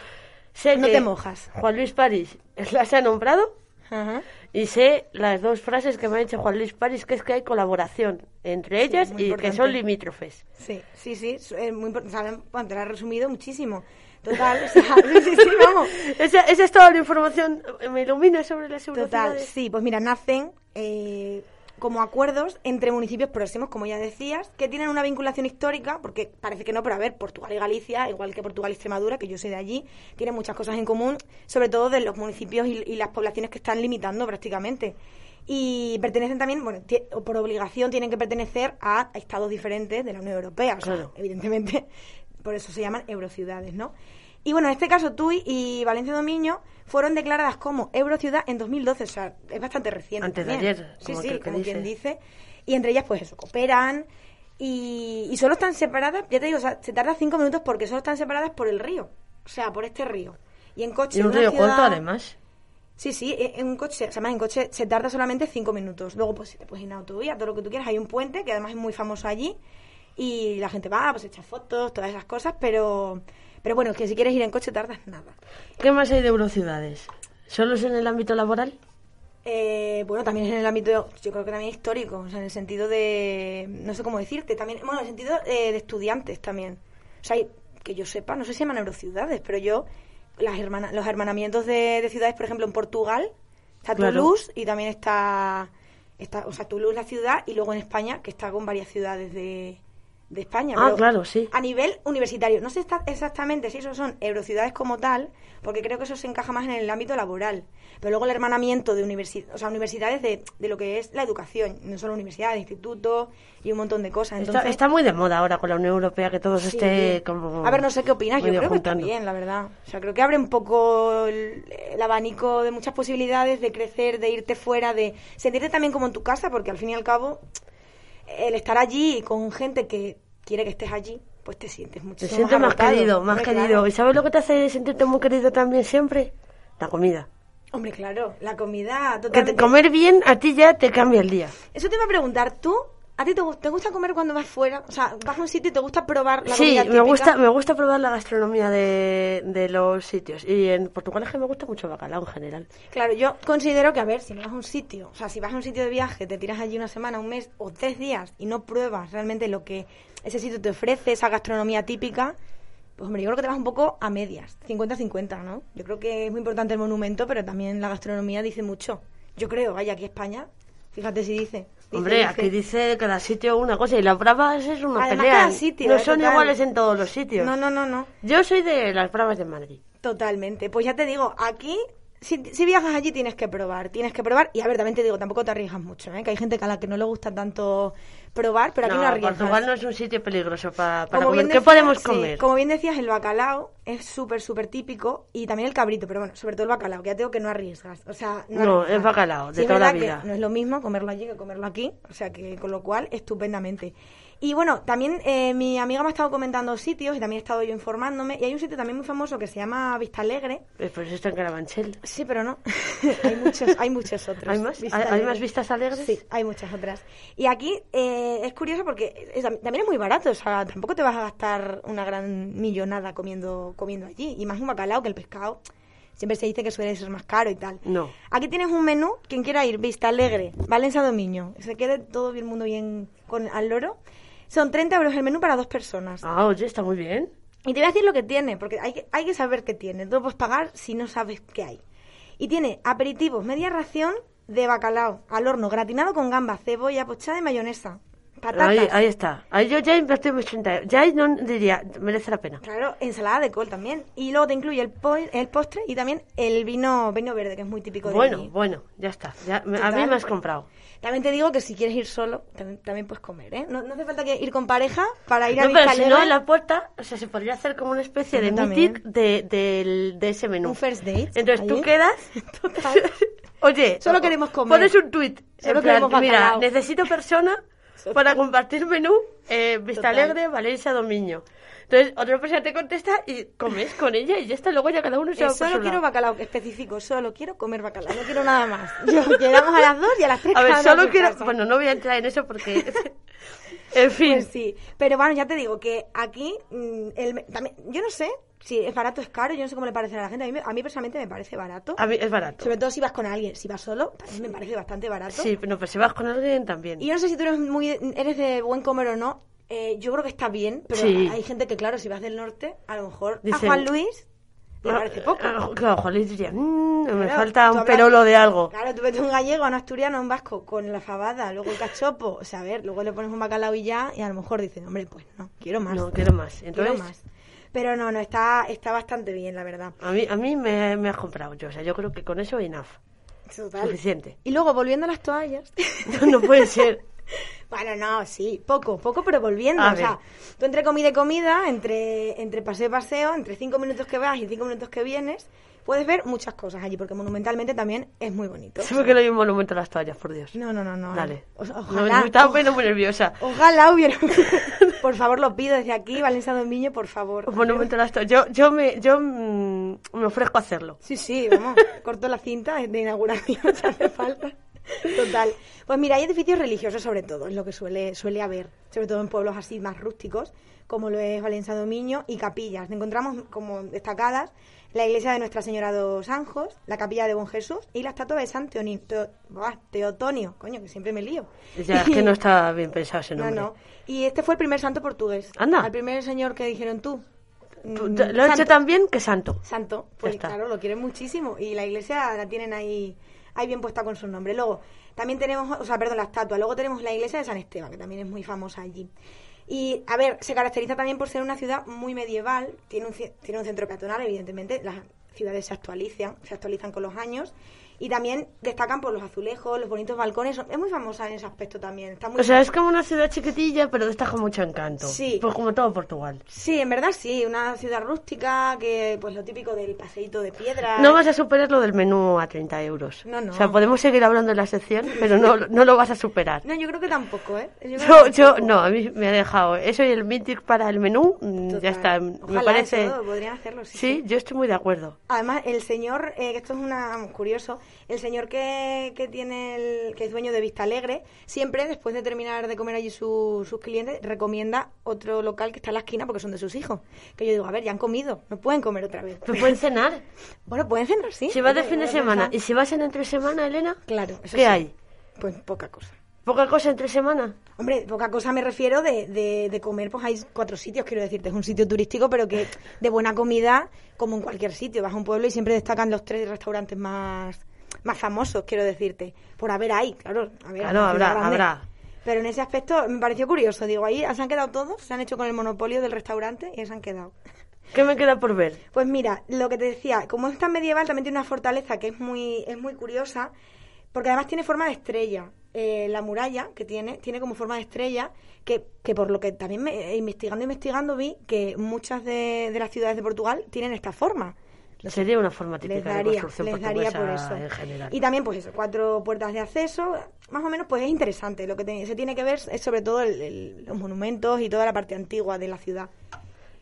Sé No que te mojas. Juan Luis París las ha nombrado Ajá. Y sé las dos frases que me ha dicho Juan Luis París, que es que hay colaboración entre ellas muy y que importante. son limítrofes. Sí, sí, sí, es muy importante. Te lo has resumido muchísimo. Total, o sea, sí, sí, sí, vamos. Esa, esa es toda la información. ¿Me ilumina sobre las Total, eurociudades? sí, pues mira, nacen eh, como acuerdos entre municipios próximos, como ya decías, que tienen una vinculación histórica, porque parece que no, pero a ver, Portugal y Galicia, igual que Portugal y Extremadura, que yo soy de allí, tienen muchas cosas en común, sobre todo de los municipios y, y las poblaciones que están limitando prácticamente. Y pertenecen también, bueno, por obligación tienen que pertenecer a estados diferentes de la Unión Europea, o sea, Claro. evidentemente, por eso se llaman eurociudades, ¿no? Y bueno, en este caso, Tui y Valencia Dominio fueron declaradas como eurociudad en 2012, o sea, es bastante reciente. Antes de también. ayer, Sí, como sí, que como quien dice. Y entre ellas, pues eso, cooperan y, y solo están separadas, ya te digo, o sea, se tarda cinco minutos porque solo están separadas por el río, o sea, por este río. Y en coche. Y un en río ciudad- corto, además. Sí, sí, en en un coche, además en coche se tarda solamente cinco minutos. Luego, pues si te puedes ir en autovía, todo lo que tú quieras. Hay un puente que además es muy famoso allí y la gente va, pues echa fotos, todas esas cosas, pero, pero bueno, que si quieres ir en coche tardas nada. ¿Qué más hay de eurociudades? ¿Solo es en el ámbito laboral? Eh, bueno, también es en el ámbito, yo creo que también histórico, o sea, en el sentido de, no sé cómo decirte, también, bueno, en el sentido eh, de estudiantes también. O sea, que yo sepa, no sé si se llaman eurociudades, pero yo, las hermana, los hermanamientos de, de ciudades, por ejemplo, en Portugal, está Claro. Toulouse y también está, está, o sea, Toulouse la ciudad y luego en España, que está con varias ciudades de, de España. Ah, pero claro, sí. A nivel universitario, no sé exactamente si esos son eurociudades como tal, porque creo que eso se encaja más en el ámbito laboral. Pero luego el hermanamiento de universi- o sea, universidades de, de lo que es la educación, no solo universidades, institutos y un montón de cosas. Está, Entonces, está muy de moda ahora con la Unión Europea que todo se sí. esté como... A ver, no sé qué opinas, yo creo que está bien, la verdad. O sea, creo que abre un poco el, el abanico de muchas posibilidades de crecer, de irte fuera, de sentirte también como en tu casa, porque al fin y al cabo, el estar allí con gente que quiere que estés allí, pues te sientes mucho Te sientes más querido, más querido. ¿Y sabes lo que te hace sentirte muy querido también siempre? La comida. Hombre, claro, la comida Que te- totalmente. comer bien a ti ya te cambia el día. Eso te iba a preguntar, ¿tú? ¿A ti te, te gusta comer cuando vas fuera? O sea, vas a un sitio y te gusta probar la Sí, comida me típica? gusta, me gusta probar la gastronomía de, de los sitios. Y en Portugal es que me gusta mucho el bacalao en general. Claro, yo considero que, a ver, si no vas a un sitio, o sea, si vas a un sitio de viaje, te tiras allí una semana, un mes o tres días y no pruebas realmente lo que ese sitio te ofrece, esa gastronomía típica, pues hombre, yo creo que te vas un poco a medias, 50-50, ¿no? Yo creo que es muy importante el monumento, pero también la gastronomía dice mucho. Yo creo, vaya, aquí España, fíjate si dice. Dice, Hombre, dice. aquí dice cada sitio una cosa y las bravas es una Además, pelea. cada sitio, no eh, son total. iguales en todos los sitios. No, no, no, no. Yo soy de las bravas de Madrid. Totalmente. Pues ya te digo, aquí, si, si viajas allí tienes que probar, tienes que probar. Y a ver, también te digo, tampoco te arriesgas mucho, ¿eh? Que hay gente a la que no le gusta tanto probar, pero aquí no, no, arriesgas. Portugal no es un sitio peligroso pa- para Como comer. ¿Qué podemos sí, comer? como bien decías, el bacalao es súper, súper típico y también el cabrito, pero bueno, sobre todo el bacalao, que ya te digo que no arriesgas. O sea, no, es bacalao, de Sí, toda la vida. no es lo mismo comerlo allí que comerlo aquí, o sea que con lo cual, estupendamente. Y bueno, también eh, mi amiga me ha estado comentando sitios y también he estado yo informándome. Y hay un sitio también muy famoso que se llama Vista Alegre. Eh, Pues esto en Carabanchel. Sí, pero no. hay muchos, hay muchos otros. ¿Hay más? Vista ¿Hay- hay más vistas alegres? Sí, hay muchas otras. Y aquí eh, es curioso porque es- también es muy barato, o sea, tampoco te vas a gastar una gran millonada comiendo, comiendo allí. Y más un bacalao que el pescado. Siempre se dice que suele ser más caro y tal. No. Aquí tienes un menú, quien quiera ir, Vista Alegre, Valencia Dominio, se quede todo el mundo bien con al loro. Son 30 euros el menú para dos personas. Ah, oye, está muy bien. Y te voy a decir lo que tiene, porque hay que, hay que saber qué tiene. No lo puedes pagar si no sabes qué hay. Y tiene aperitivos, media ración de bacalao al horno, gratinado con gamba, cebolla, pochada y mayonesa. Patatas. Ahí, ahí está. Ahí yo ya invertí mis 30 euros. Ya ahí no diría, merece la pena. Claro, ensalada de col también. Y luego te incluye el, po- el postre y también el vino, vino verde, que es muy típico de Bueno, allí. bueno, ya está. Ya, a mí me has comprado. También te digo que si quieres ir solo, también, también puedes comer, ¿eh? No, no hace falta que ir con pareja para ir a No, pero Vista si no, Alegre. en la puerta, o sea, se podría hacer como una especie de meeting de, de ese menú. Un first date, Entonces tú allí. quedas. Total. Oye, Solo queremos comer. Pones un tuit. Solo en plan, queremos Mira, bacalao". necesito persona para compartir menú eh, Vista Total. Alegre, Valencia, Dominio. Entonces, otra persona te contesta y comes con ella y ya está. Luego ya cada uno se Eh, va por solo quiero bacalao específico, solo quiero comer bacalao, no quiero nada más. Yo, llegamos a las dos y a las tres A ver, solo quiero... casa. Bueno, no voy a entrar en eso porque... en fin. Pues sí, pero bueno, ya te digo que aquí, mm, el, también, yo no sé si es barato es caro, yo no sé cómo le parece a la gente, a mí, a mí personalmente me parece barato. A mí es barato. Sobre todo si vas con alguien, si vas solo, también me parece bastante barato. Sí, no, pero si vas con alguien también. Y yo no sé si tú eres, muy, eres de buen comer o no, eh, yo creo que está bien, pero Sí. hay gente que, claro, si vas del norte, a lo mejor a Juan Luis le Ah, parece poco. ah, Claro, Juan Luis diría, "Mm, me falta un hablas- perolo de algo. Claro, tú ves un gallego, un asturiano, un vasco con la fabada, luego el cachopo, o sea, a ver, luego le pones un bacalao y ya, y a lo mejor dicen, hombre, pues no, quiero más. No, quiero más. quiero Entonces, más. Pero no, no, está, está bastante bien, la verdad. a mí, a mí me, me has comprado yo. O sea, yo creo que con eso enough. Total. Suficiente. Y luego, volviendo a las toallas. No, no puede ser. bueno, no, sí, poco, poco, pero volviendo. A o sea, tú entre comida y comida, entre, entre paseo y paseo, entre cinco minutos que vas y cinco minutos que vienes, puedes ver muchas cosas allí, porque monumentalmente también es muy bonito. Se que no hay un monumento a las toallas, por Dios. No, no, no, no. Dale. O- No, ojalá. me estaba poniendo muy nerviosa. Ojalá hubiera. por favor, lo pido desde aquí, Valencia Dominio, por favor. Un monumento a. Yo, yo, me, yo mm, me ofrezco a hacerlo. Sí, sí, vamos. Corto la cinta de inauguración si hace falta. Total. Pues mira, hay edificios religiosos sobre todo, es lo que suele, suele haber, sobre todo en pueblos así más rústicos, como lo es Valencia Dominio, y capillas. Encontramos como destacadas la iglesia de Nuestra Señora de los Anjos, la capilla de Buen Jesús y la estatua de San Teoni- Teo- buah, Teotonio, coño, que siempre me lío. Ya, es que no está bien pensado ese No, nombre. no. Y este fue el primer santo portugués. Anda. Al primer señor que dijeron tú. Mm, Lo he hecho tan bien que santo. Santo, pues claro, lo quieren muchísimo y la iglesia la tienen ahí, ahí bien puesta con su nombre. Luego, también tenemos, o sea, perdón, la estatua. Luego tenemos la iglesia de San Esteban, que también es muy famosa allí. Y, a ver, se caracteriza también por ser una ciudad muy medieval, tiene un, tiene un centro peatonal, evidentemente, las ciudades se actualizan, se actualizan con los años. Y también destacan por los azulejos, los bonitos balcones. Es muy famosa en ese aspecto también. Está muy O sea, es como una ciudad chiquitilla, pero está con mucho encanto. Sí. Pues como todo Portugal. Sí, en verdad sí, una ciudad rústica que pues lo típico del paseíto de piedra. No vas a superar lo del menú a 30 euros. No, no. O sea, podemos seguir hablando en la sección, pero no, no lo vas a superar. No, yo creo que tampoco, ¿eh? Yo, no, a mí me ha dejado eso y el Mythic para el menú, mm, Total. ya está. Me parece. eso podrían hacerlo, sí, Sí, sí. yo estoy muy de acuerdo. Además, el señor, eh, que esto es una curioso, el señor que, que tiene el, que es dueño de Vista Alegre, siempre después de terminar de comer allí su- sus clientes, recomienda otro local que está en la esquina porque son de sus hijos. Que yo digo, a ver, ya han comido, no pueden comer otra vez. Pueden cenar. Bueno, pueden cenar, sí. Si vas de fin de semana y si vas en entre semana, Elena, Claro, eso ¿qué sí. hay? Pues poca cosa. ¿Poca cosa entre semana? Hombre, poca cosa me refiero de, de, de comer, pues hay cuatro sitios, quiero decirte, es un sitio turístico, pero que de buena comida, como en cualquier sitio, vas a un pueblo y siempre destacan los tres restaurantes más, más famosos, quiero decirte. Por haber ahí, claro, a ver, Claro, habrá, grande. habrá. Pero en ese aspecto me pareció curioso, digo, ahí se han quedado todos, se han hecho con el monopolio del restaurante y se han quedado. ¿Qué me queda por ver? Pues mira, lo que te decía, como es tan medieval, también tiene una fortaleza que es muy, es muy curiosa, porque además tiene forma de estrella. Eh, la muralla que tiene, tiene como forma de estrella, que, que por lo que también me, eh, investigando, investigando, vi que muchas de, de las ciudades de Portugal tienen esta forma. Sería una forma Les típica de construcción les daría por eso. en general. Y también, pues eso, cuatro puertas de acceso, más o menos, pues es interesante. Lo que te- se tiene que ver es sobre todo el- el- los monumentos y toda la parte antigua de la ciudad.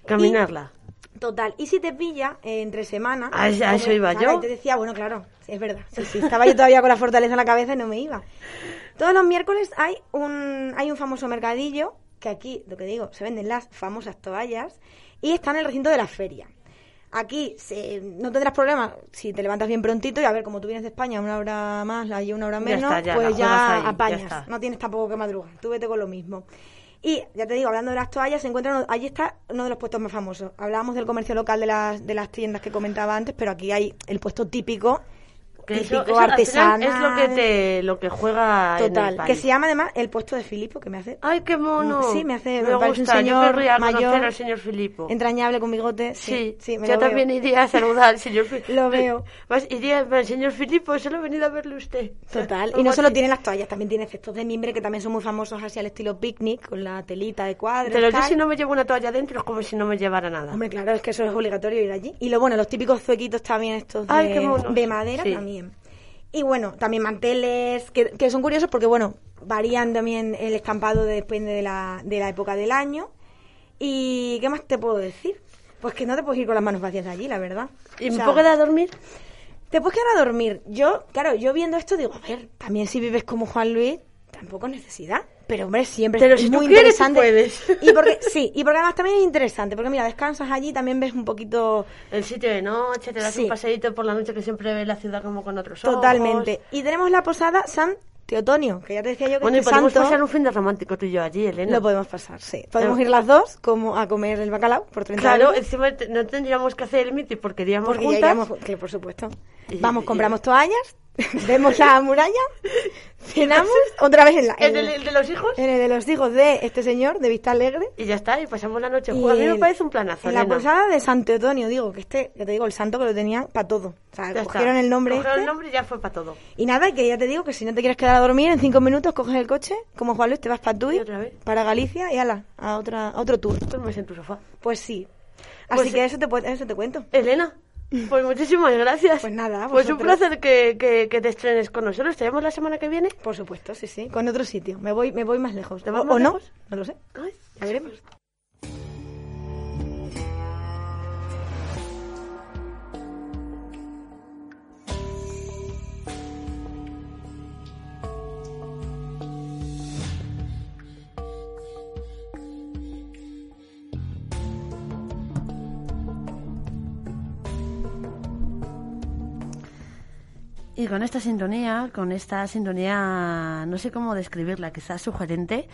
Caminarla. Total. Y si te pilla eh, entre semana. A eso- a como- eso iba yo. y te decía, bueno, claro, es verdad. Sí, sí, estaba yo todavía con la fortaleza en la cabeza y no me iba. Todos los miércoles hay un, hay un famoso mercadillo que aquí, lo que digo, se venden las famosas toallas y está en el recinto de la feria. Aquí se- no tendrás problema si te levantas bien prontito y a ver, como tú vienes de España una hora más, allí una hora Ya menos, está, ya, pues ya ahí, apañas. no tienes tampoco que madrugar. Tú vete con lo mismo. Y ya te digo, hablando de las toallas, se encuentran, allí está uno de los puestos más famosos. Hablábamos del comercio local de las, de las tiendas que comentaba antes, pero aquí hay el puesto típico, Que típico eso, artesanal. es lo que te lo que juega en el Total, que se llama además el puesto de Filipo, que me hace Ay, qué mono. Sí, me hace- me, me parece un gusta. señor Yo mayor, al señor Filipo. entrañable con bigote. Sí, Sí, sí, me yo lo también veo. iría a saludar al señor Filipo. Lo veo. Vas, iría al señor Filipo, solo he venido a verle usted. Total. Y no solo así. tiene las toallas, también tiene efectos de mimbre que también son muy famosos así al estilo picnic, con la telita de cuadros. Pero yo si no me llevo una toalla dentro es como si no me llevara nada. Hombre, claro, es que eso es obligatorio ir allí. Y lo bueno, los típicos zuequitos también estos de, Ay, qué de madera Sí. también. Y bueno, también manteles, que, que son curiosos porque, bueno, varían también el estampado depende de la, de la época del año. ¿Y qué más te puedo decir? Pues que no te puedes ir con las manos vacías de allí, la verdad. ¿Y O me sea, puedo quedar a dormir? Te puedes quedar a dormir. Yo, claro, yo viendo esto digo, a ver, también si vives como Juan Luis, tampoco necesidad. Pero hombre, siempre Pero es si tú quieres, tú puedes. Y porque, sí, y porque además también es interesante, porque mira, descansas allí, también ves un poquito El sitio de noche, te das Sí. un paseíto por la noche que siempre ves la ciudad como con otros ojos. totalmente. Y tenemos la posada San Teotonio, que ya te decía yo que Bueno, y este podemos santo pasar un fin de romántico tú y yo allí, Elena. lo podemos pasar, sí. Podemos ir las dos como a comer el bacalao por 30 Claro, euros. encima no tendríamos que hacer el miti porque iríamos Porque juntas. iríamos, que por supuesto. Y- Vamos, y- compramos toallas, vemos la muralla, cenamos otra vez en la ¿En en- el, el de los hijos? en el de los hijos de este señor, de Vista Alegre. Y ya está, y pasamos la noche. Y a mí me parece un planazo, En la posada de San Teotonio, digo, que este, ya te digo, el santo que lo tenían para todo. O sea, Ya está. cogieron el nombre Cogieron este. el nombre y ya fue para todo. Y nada, que ya te digo que si no te quieres quedar a dormir, en cinco minutos coges el coche, como Juan Luis, te vas para Tui, para Galicia y ala, a, otra, a otro tour. Duermes en tu sofá. Pues sí. Así Pues que sí. eso te, eso te cuento. Elena, pues muchísimas gracias. Pues nada, Pues un placer que, que, que te estrenes con nosotros. ¿Te vemos la semana que viene? Por supuesto, sí, sí. Con otro sitio. Me voy, me voy más lejos. ¿Te O, más o no, no lo sé. Ay, Ya veremos. Y con esta sintonía, con esta sintonía, no sé cómo describirla, quizás sugerente,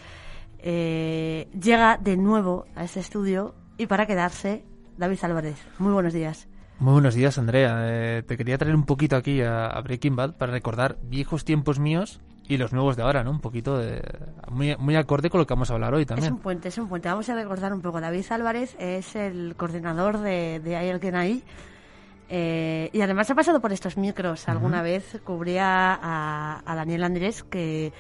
eh, llega de nuevo a este estudio y para quedarse, David Álvarez. Muy buenos días. Muy buenos días, Andrea. Eh, te quería traer un poquito aquí a, Breaking Bad para recordar viejos tiempos míos y los nuevos de ahora, ¿no? Un poquito de, muy, muy acorde con lo que vamos a hablar hoy también. Es un puente, es un puente. Vamos a recordar un poco. David Álvarez es el coordinador de, de Hay alguien ahí. Eh, y además ha pasado por estos micros. Alguna vez cubría a, a Daniel Andrés, que,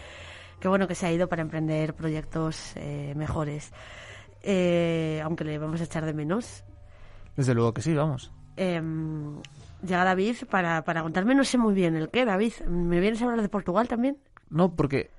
que, bueno, que se ha ido para emprender proyectos eh, mejores. Eh, aunque le vamos a echar de menos. Desde luego que sí, vamos. Em, llega David para, para contarme, no sé muy bien el qué, David. ¿Me vienes a hablar de Portugal también? No, porque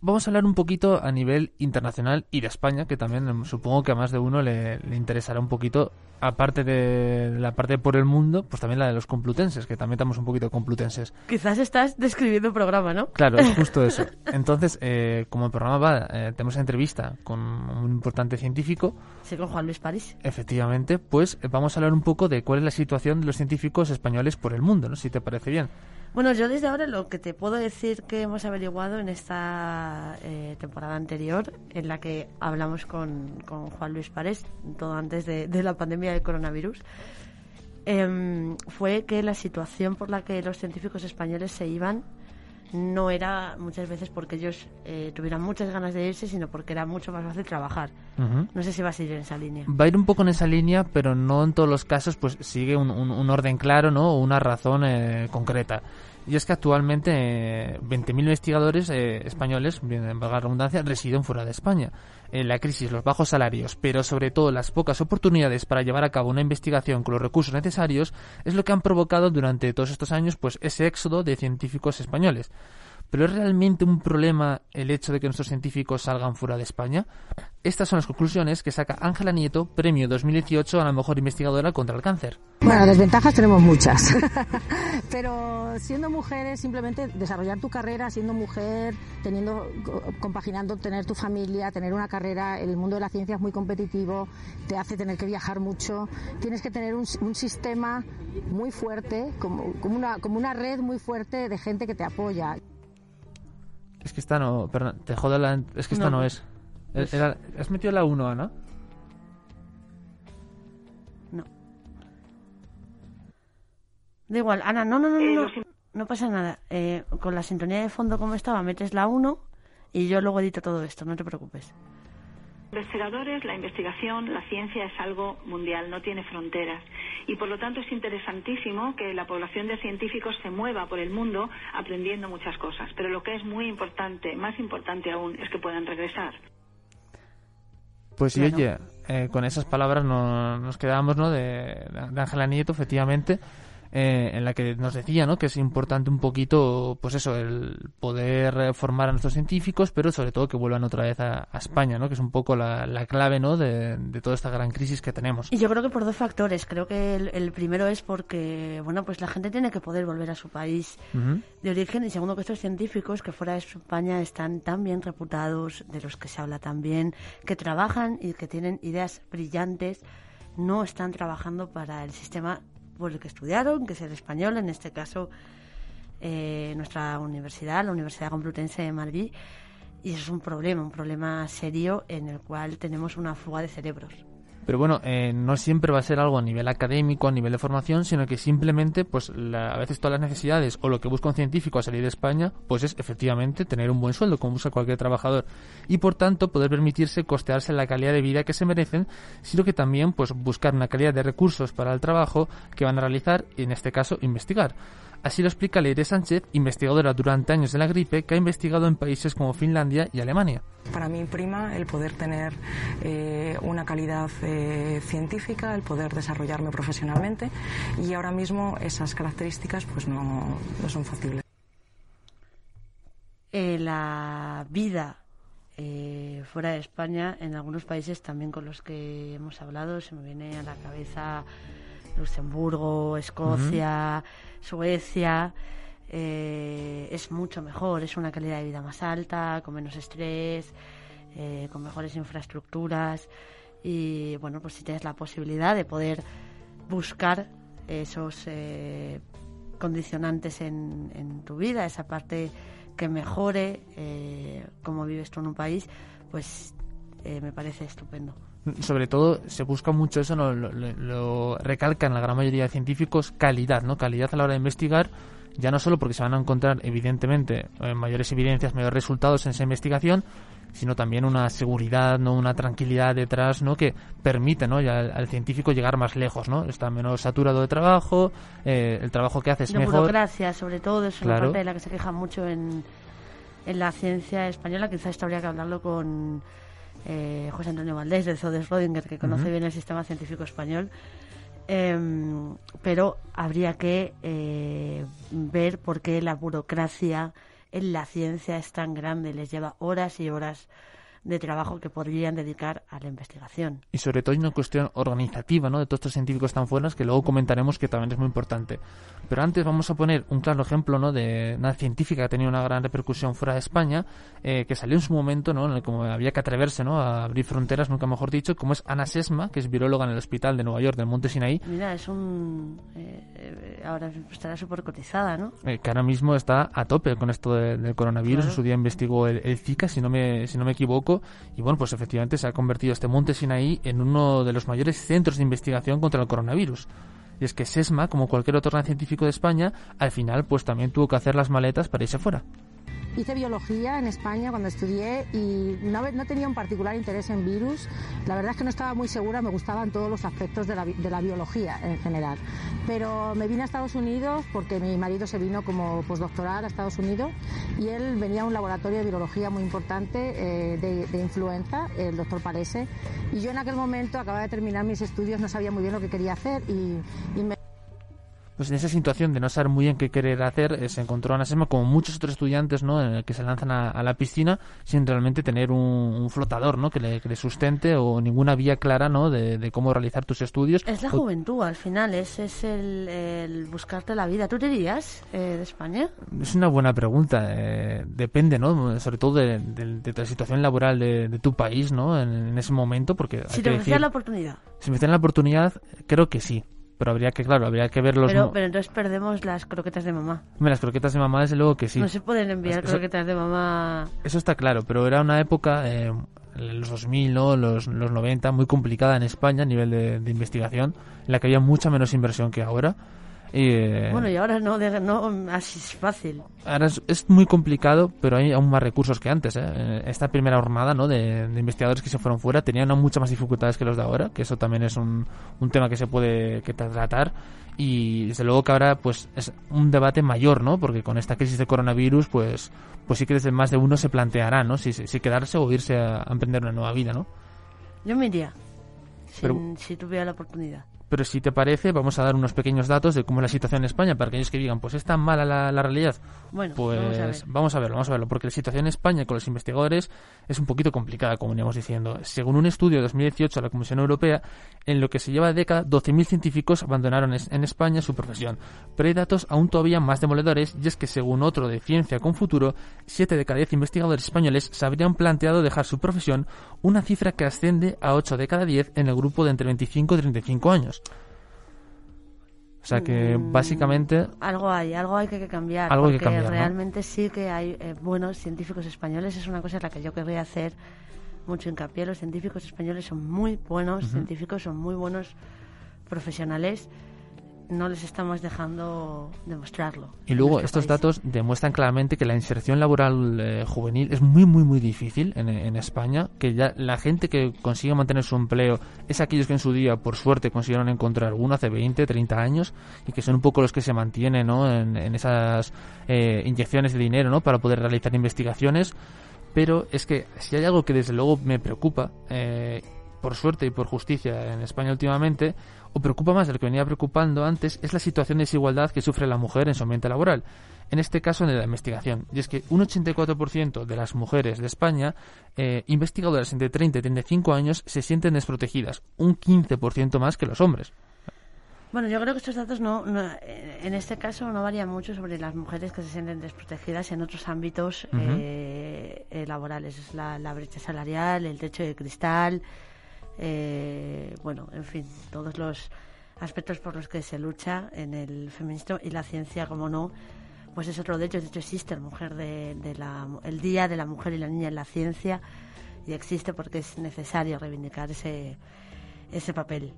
vamos a hablar un poquito a nivel internacional y de España, que también em, supongo que a más de uno le, interesará un poquito, aparte de la parte por el mundo, pues también la de los complutenses, que también estamos un poquito complutenses. Quizás estás describiendo un programa, ¿no? Claro, es justo eso. Entonces, eh, como el programa va, eh, tenemos entrevista con un importante científico. Sí, con Juan Luis París. Efectivamente, pues eh, vamos a hablar un poco de cuál es la situación de los científicos españoles por el mundo, ¿no? Si te parece bien. Bueno, yo desde ahora lo que te puedo decir que hemos averiguado en esta eh, temporada anterior, en la que hablamos con, Juan Luis Párez, todo antes de, la pandemia del coronavirus, em, fue que la situación por la que los científicos españoles se iban no era muchas veces porque ellos eh, tuvieran muchas ganas de irse, sino porque era mucho más fácil trabajar. No sé si va a seguir en esa línea. Va a ir un poco en esa línea, pero no en todos los casos, pues sigue un, orden claro, ¿no? O una razón eh, concreta. Y es que actualmente 20.000 eh, investigadores eh, españoles, en valga la redundancia, residen fuera de España. La crisis, los bajos salarios, pero sobre todo las pocas oportunidades para llevar a cabo una investigación con los recursos necesarios, es lo que han provocado durante todos estos años pues ese éxodo de científicos españoles. ¿Pero es realmente un problema el hecho de que nuestros científicos salgan fuera de España? Estas son las conclusiones que saca Ángela Nieto, premio 2018 a la mejor investigadora contra el cáncer. Bueno, desventajas tenemos muchas. Pero siendo mujeres, simplemente desarrollar tu carrera, siendo mujer, teniendo, compaginando tener tu familia, tener una carrera, el mundo de la ciencia es muy competitivo, te hace tener que viajar mucho, tienes que tener un, sistema muy fuerte, como una red muy fuerte de gente que te apoya. Es que esta no, perdón, te jodo la... Es que esta no, es. ¿Has metido la 1, Ana? No. Da igual, Ana, no, no, no, no, no, pasa nada. Eh, con la sintonía de fondo como estaba, metes la 1 y yo luego edito todo esto, no te preocupes investigadores, la investigación, la ciencia es algo mundial, no tiene fronteras. Y por lo tanto es interesantísimo que la población de científicos se mueva por el mundo aprendiendo muchas cosas. Pero lo que es muy importante, más importante aún, es que puedan regresar. Pues sí, oye, eh, con esas palabras nos quedamos ¿no? de Ángela Nieto, efectivamente. Eh, en la que nos decía ¿no? que es importante un poquito, pues eso, el poder formar a nuestros científicos, pero sobre todo que vuelvan otra vez a, España, ¿no? que es un poco la, clave ¿no? De, toda esta gran crisis que tenemos. Y yo creo que por dos factores. Creo que el, primero es porque, bueno, pues la gente tiene que poder volver a su país de origen y segundo que estos científicos que fuera de España están tan bien reputados, de los que se habla tan bien, que trabajan y que tienen ideas brillantes, no están trabajando para el sistema por el que estudiaron, que es el español, en este caso eh, nuestra universidad, la Universidad Complutense de Madrid, y eso es un problema, un problema serio en el cual tenemos una fuga de cerebros. Pero bueno, eh, no siempre va a ser algo a nivel académico, a nivel de formación, sino que simplemente, pues a veces todas las necesidades o lo que busca un científico a salir de España, pues es efectivamente tener un buen sueldo, como busca cualquier trabajador. Y por tanto, poder permitirse costearse la calidad de vida que se merecen, sino que también, pues buscar una calidad de recursos para el trabajo que van a realizar, y en este caso, investigar. Así lo explica Leire Sánchez, investigadora durante años de la gripe, que ha investigado en países como Finlandia y Alemania. Para mí prima el poder tener eh, una calidad eh, científica, el poder desarrollarme profesionalmente y ahora mismo esas características pues no, no son factibles. Eh, la vida fuera de España, en algunos países también con los que hemos hablado, se me viene a la cabeza Luxemburgo, Escocia, Suecia, eh, es mucho mejor, es una calidad de vida más alta, con menos estrés, eh, con mejores infraestructuras y bueno, pues si tienes la posibilidad de poder buscar esos eh, condicionantes en, en tu vida, esa parte que mejore eh, cómo vives tú en un país, pues eh, me parece estupendo. Sobre todo se busca mucho eso, ¿no? lo, lo, lo recalcan la gran mayoría de científicos, calidad, ¿no? Calidad a la hora de investigar ya no solo porque se van a encontrar evidentemente eh, mayores evidencias, mayores resultados en esa investigación, sino también una seguridad, no una tranquilidad detrás, ¿no? que permite, ¿no? Ya al, al científico llegar más lejos, ¿no? Está menos saturado de trabajo, eh, el trabajo que hace es de mejor. burocracia, sobre todo, es una Claro. parte de la que se queja mucho en, en la ciencia española. Quizás esto habría que hablarlo con eh, José Antonio Valdés, de Zodes Rodinger, que conoce bien el sistema científico español. Em, pero habría que eh, ver por qué la burocracia en la ciencia es tan grande. Les lleva horas y horas de trabajo que podrían dedicar a la investigación. y sobre todo hay una cuestión organizativa ¿no? de todos estos científicos tan fuertes que luego comentaremos que también es muy importante. Pero antes vamos a poner un claro ejemplo ¿no? de una científica que ha tenido una gran repercusión fuera de España, eh, que salió en su momento, ¿no? en el que como había que atreverse ¿no? a abrir fronteras, nunca mejor dicho, como es Ana Sesma, que es viróloga en el hospital de Nueva York del Monte Sinaí, Mira, es un... eh, eh, ahora estará súper cotizada, ¿no? eh, que ahora mismo está a tope con esto de- del coronavirus. Claro. En su día investigó el, el Zika, si no, me, si no me equivoco, y bueno, pues efectivamente se ha convertido este monte Sinaí en uno de los mayores centros de investigación contra el coronavirus. Y es que SESMA, como cualquier otro gran científico de España, al final pues también tuvo que hacer las maletas para irse fuera. Hice biología en España cuando estudié y no, no tenía un particular interés en virus. La verdad es que no estaba muy segura, me gustaban todos los aspectos de la, de la biología en general. Pero me vine a Estados Unidos porque mi marido se vino como postdoctoral a Estados Unidos y él venía a un laboratorio de biología muy importante eh, de, de influenza, el doctor Palese. Y yo en aquel momento acababa de terminar mis estudios, no sabía muy bien lo que quería hacer y, y me Pues en esa situación de no saber muy bien qué querer hacer, eh, se encontró Ana Sesma como muchos otros estudiantes, ¿no? En el que se lanzan a, a la piscina sin realmente tener un, un flotador, ¿no? Que le, que le sustente o ninguna vía clara, ¿no? De, de cómo realizar tus estudios. Es la O- juventud, al final, es, es el, el buscarte la vida. ¿Tú te irías eh, de España? Es una buena pregunta. eh, depende, ¿no? Sobre todo de, de- de la situación laboral de, de tu país, ¿no? En, en ese momento, porque Si te ofrecían la oportunidad. si me ofrecieran la oportunidad, creo que sí. Pero habría que, claro, habría que ver los... Pero, pero entonces perdemos las croquetas de mamá. Hombre, las croquetas de mamá, desde luego que sí. No se pueden enviar Eso- croquetas de mamá. Eso está claro, pero era una época, eh, los 2000, ¿no? los, los 90, muy complicada en España a nivel de, de investigación, en la que había mucha menos inversión que ahora. Eh, Bueno, y ahora no, de- no así es fácil. Ahora es, es muy complicado, pero hay aún más recursos que antes. ¿eh? Esta primera ¿no? de, de investigadores que se fueron fuera tenían aún muchas más dificultades que los de ahora, que eso también es un, un tema que se puede que tratar. Y desde luego que ahora pues es un debate mayor, ¿no? Porque con esta crisis de coronavirus, pues pues sí que desde más de uno se planteará, ¿no? Si, si quedarse o irse a, a emprender una nueva vida, ¿no? Yo me iría. sin- Pero- si tuviera la oportunidad. Pero si te parece, vamos a dar unos pequeños datos de cómo es la situación en España para aquellos que digan, pues es tan mala la, la realidad. Bueno, pues vamos a ver. vamos a verlo, vamos a verlo, porque la situación en España con los investigadores es un poquito complicada, como veníamos diciendo. Según un estudio de 2018 de la Comisión Europea, en lo que se lleva de década, 12.000 científicos abandonaron en España su profesión. Pero hay datos aún todavía más demoledores, y es que según otro de Ciencia con Futuro, 7 de cada 10 investigadores españoles se habrían planteado dejar su profesión, una cifra que asciende a 8 de cada 10 en el grupo de entre 25 y 35 años. O sea que Mm, básicamente Algo hay, algo hay que, que cambiar. Algo hay que porque cambiar, ¿no? realmente sí que hay eh, buenos científicos españoles. Es una cosa en la que yo querría hacer mucho hincapié. Los científicos españoles son muy buenos científicos, son muy buenos profesionales. No les estamos dejando demostrarlo. Y luego estos país. datos demuestran claramente que la inserción laboral eh, juvenil es muy, muy, muy difícil en, en España, que ya la gente que consigue mantener su empleo es aquellos que en su día, por suerte, consiguieron encontrar uno hace 20, 30 años y que son un poco los que se mantienen ¿no? en, en esas eh, inyecciones de dinero ¿no? para poder realizar investigaciones. Pero es que si hay algo que desde luego me preocupa, eh, por suerte y por justicia en España últimamente, o preocupa más de lo que venía preocupando antes, es la situación de desigualdad que sufre la mujer en su ambiente laboral. En este caso, en la investigación. Y es que un 84% de las mujeres de España, eh, investigadoras entre 30 y 35 años, se sienten desprotegidas. Un 15% más que los hombres. Bueno, yo creo que estos datos no, no- eh, en este caso no varían mucho sobre las mujeres que se sienten desprotegidas en otros ámbitos Ujú. eh, eh, laborales. Es la, la brecha salarial, el techo de cristal, eh, bueno, en fin, todos los aspectos por los que se lucha en el feminismo y la ciencia, como no, pues es otro de ellos. De hecho, existe el, mujer de, la, el Día de la Mujer y la Niña en la Ciencia y existe porque es necesario reivindicar ese, ese papel.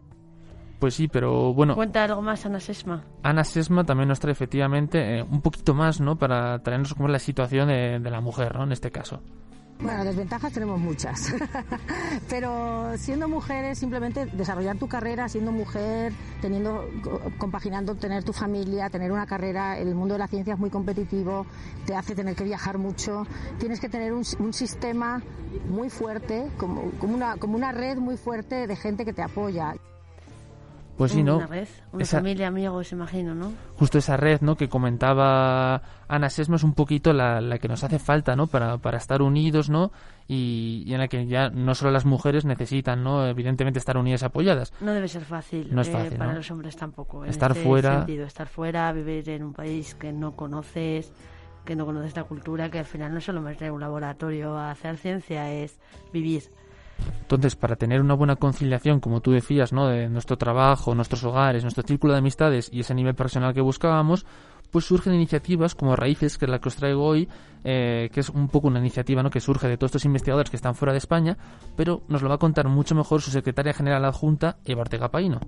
Pues sí, pero bueno. Cuenta algo más, Ana Sesma. Ana Sesma también nos trae efectivamente eh, un poquito más, ¿no? Para traernos como la situación de, de la mujer, ¿no? En este caso. Bueno, desventajas tenemos muchas, pero siendo mujeres, simplemente desarrollar tu carrera, siendo mujer, teniendo, compaginando tener tu familia, tener una carrera, el mundo de la ciencia es muy competitivo, te hace tener que viajar mucho, tienes que tener un, sistema muy fuerte, como, como, una, como una red muy fuerte de gente que te apoya. Pues sí, ¿no? Una red, una familia, amigos, imagino, ¿no? Justo esa red, ¿no? Que comentaba Ana Sesma es un poquito la, la que nos hace falta, ¿no? Para, para estar unidos, ¿no? Y, en la que ya no solo las mujeres necesitan, ¿no? Evidentemente estar unidas y apoyadas. No debe ser fácil. No es eh, fácil, Para los hombres tampoco. estar este fuera. Sentido, estar fuera, vivir en un país que no conoces que no conoces la cultura, que al final no es solo meter un laboratorio a hacer ciencia, es vivir entonces, para tener una buena conciliación, como tú decías, ¿no? de nuestro trabajo, nuestros hogares, nuestro círculo de amistades y ese nivel profesional que buscábamos, pues surgen iniciativas como Raíces, que es la que os traigo hoy, eh, que es un poco una iniciativa ¿no? que surge de todos estos investigadores que están fuera de España, pero nos lo va a contar mucho mejor su secretaria general adjunta, Eva Ortega Paino.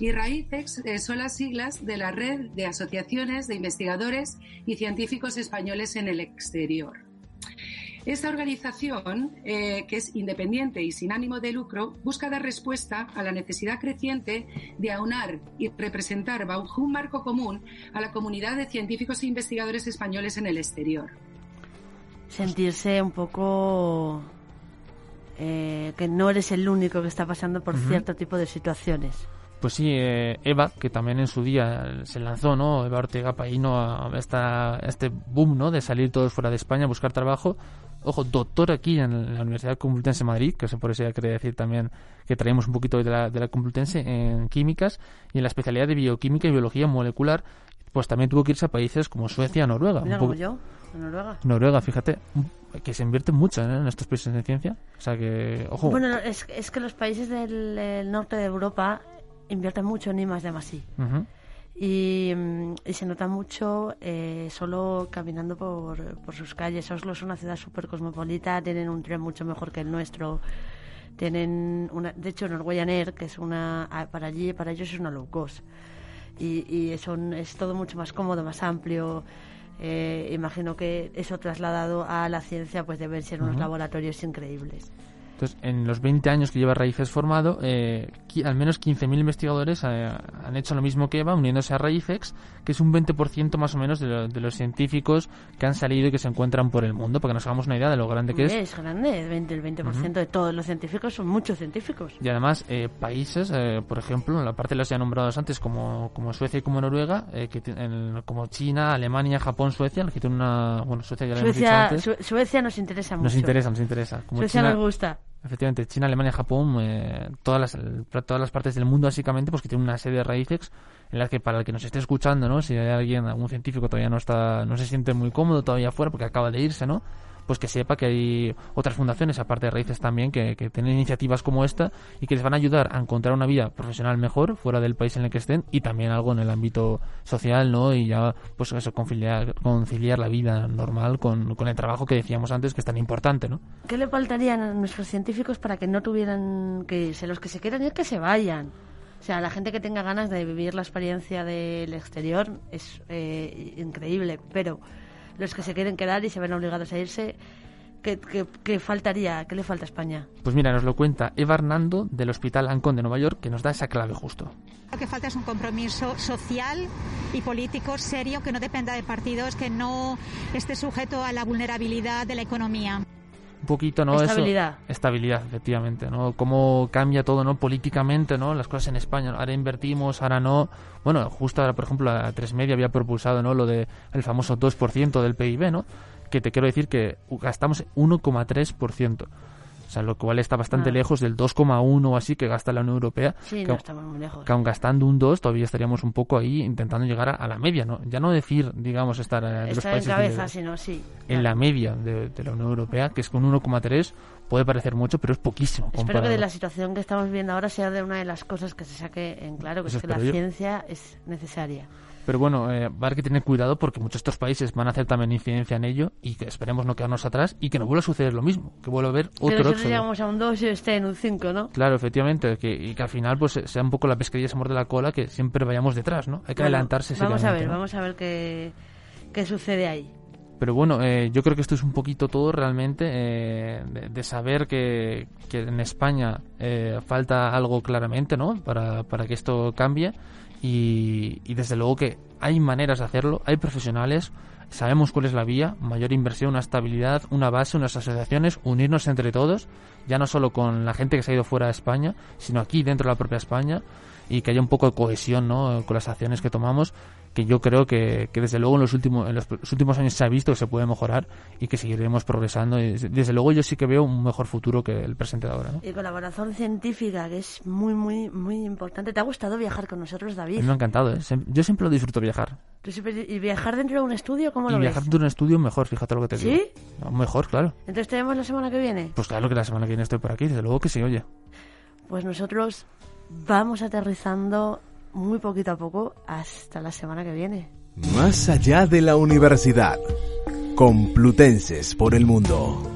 Y Raíces eh, son las siglas de la red de asociaciones de investigadores y científicos españoles en el exterior. Esta organización, eh, que es independiente y sin ánimo de lucro, busca dar respuesta a la necesidad creciente de aunar y representar bajo un marco común a la comunidad de científicos e investigadores españoles en el exterior. Sentirse un poco eh, que no eres el único que está pasando por cierto tipo de situaciones. Pues sí, eh, Eva, que también en su día se lanzó, ¿no? Eva Ortega Paíno a, esta, este boom, ¿no? De salir todos fuera de España a buscar trabajo, ojo, doctor aquí en la Universidad Complutense de Madrid, que por eso ya quería decir también que traemos un poquito de la, de la Complutense en químicas y en la especialidad de bioquímica y biología molecular, pues también tuvo que irse a países como Suecia, Noruega. Mira, como yo, Noruega. Noruega, fíjate, que se invierte mucho ¿eh? en estos países de ciencia. O sea que, ojo. Bueno, es, es que los países del norte de Europa invierten mucho en I más de más Mm, y, se nota mucho eh, solo caminando por, por, sus calles. Oslo es una ciudad súper cosmopolita, tienen un tren mucho mejor que el nuestro. Tienen una, de hecho, Norwegian Air, que es una, para allí, para ellos es una low cost. Y, y son, es todo mucho más cómodo, más amplio. Eh, imagino que eso trasladado a la ciencia, pues deben ser unos laboratorios increíbles. Entonces, en los 20 años que lleva Raíces formado, eh, al menos 15.000 investigadores eh, han hecho lo mismo que Eva, uniéndose a Raícex, que es un 20% más o menos de, los científicos que han salido y que se encuentran por el mundo, para que nos hagamos una idea de lo grande que es. Es grande, el 20%, el 20 de todos los científicos son muchos científicos. Y además, eh, países, por ejemplo, en la parte de los ya nombrados antes, como, como Suecia y como Noruega, que como China, Alemania, Japón, Suecia, que una. Bueno, Suecia ya lo hemos dicho antes. Suecia nos interesa mucho. Nos interesa, nos interesa. Como Suecia nos gusta. Efectivamente, China, Alemania, Japón, eh, todas, las, todas las partes del mundo básicamente, pues que tienen una serie de raíces en las que para el que nos esté escuchando, ¿no? Si hay alguien, algún científico todavía no está, no se siente muy cómodo todavía afuera porque acaba de irse, ¿no? Pues que sepa que hay otras fundaciones, aparte de Raíces también, que, tienen iniciativas como esta y que les van a ayudar a encontrar una vida profesional mejor fuera del país en el que estén y también algo en el ámbito social, ¿no? Y ya, pues eso, conciliar, conciliar la vida normal con, con el trabajo que decíamos antes, que es tan importante, ¿no? ¿Qué le faltarían a nuestros científicos para que no tuvieran que irse? Los que se quieran ir, que se vayan. O sea, la gente que tenga ganas de vivir la experiencia del exterior es eh, increíble, pero los que se quieren quedar y se ven obligados a irse, ¿qué, faltaría? ¿Qué le falta a España? Pues mira, nos lo cuenta Eva Hernando del Hospital Ancon de Nueva York, que nos da esa clave justo. Lo que falta es un compromiso social y político serio que no dependa de partidos, que no esté sujeto a la vulnerabilidad de la economía un poquito, ¿no? Estabilidad. estabilidad, efectivamente, ¿no? Cómo cambia todo, ¿no? Políticamente, ¿no? Las cosas en España, ahora invertimos, ahora no. Bueno, justo ahora, por ejemplo, la Tres Media había propulsado, ¿no? Lo de el famoso 2% del PIB, ¿no? Que te quiero decir que gastamos 1,3%. O sea, lo cual está bastante Ah. lejos del 2,1 o así que gasta la Unión Europea. Sí, que, no estamos muy lejos. que aun gastando un 2 todavía estaríamos un poco ahí intentando llegar a, a la media, ¿no? Ya no decir, digamos, estar eh, de los Está en países cabeza, sino sí. en la media de, de la Unión Europea, que es con 1,3 puede parecer mucho, pero es poquísimo. Espero que de la situación que estamos viendo ahora sea de una de las cosas que se saque en claro, que Eso es que la yo. ciencia es necesaria. Pero bueno, eh, va a haber que tener cuidado porque muchos de estos países van a hacer también incidencia en ello y que esperemos no quedarnos atrás y que no vuelva a suceder lo mismo, que vuelva a haber otro nosotros éxodo. llegamos a un 2 y esté en un 5, ¿no? Claro, efectivamente, que, y que al final pues sea un poco la pesquería se muerde la cola, que siempre vayamos detrás, ¿no? Hay que Bueno, adelantarse Vamos a ver, ¿no? vamos a ver qué, qué sucede ahí. Pero bueno, eh, yo creo que esto es un poquito todo realmente eh, de, de saber que, que en España eh, falta algo claramente, ¿no? Para, para que esto cambie y, y desde luego que hay maneras de hacerlo, hay profesionales, sabemos cuál es la vía, mayor inversión, una estabilidad, una base, unas asociaciones, unirnos entre todos, ya no solo con la gente que se ha ido fuera de España, sino aquí dentro de la propia España y que haya un poco de cohesión ¿no? con las acciones que tomamos que yo creo que, que desde luego en los últimos en los últimos años se ha visto que se puede mejorar y que seguiremos progresando y desde luego yo sí que veo un mejor futuro que el presente de ahora ¿no? Y colaboración científica, que es muy, muy, muy importante. ¿Te ha gustado viajar con nosotros, A David? me ha encantado ¿eh? Yo siempre lo disfruto viajar ¿Y viajar dentro de un estudio, cómo y lo viajar ves? dentro de un estudio mejor fíjate lo que te ¿Sí? digo No, mejor claro Entonces te vemos la semana que viene. pues claro que la semana que viene estoy por aquí desde luego que sí oye Pues nosotros vamos aterrizando muy poquito a poco hasta la semana que viene. Más allá de la universidad. Complutenses por el mundo.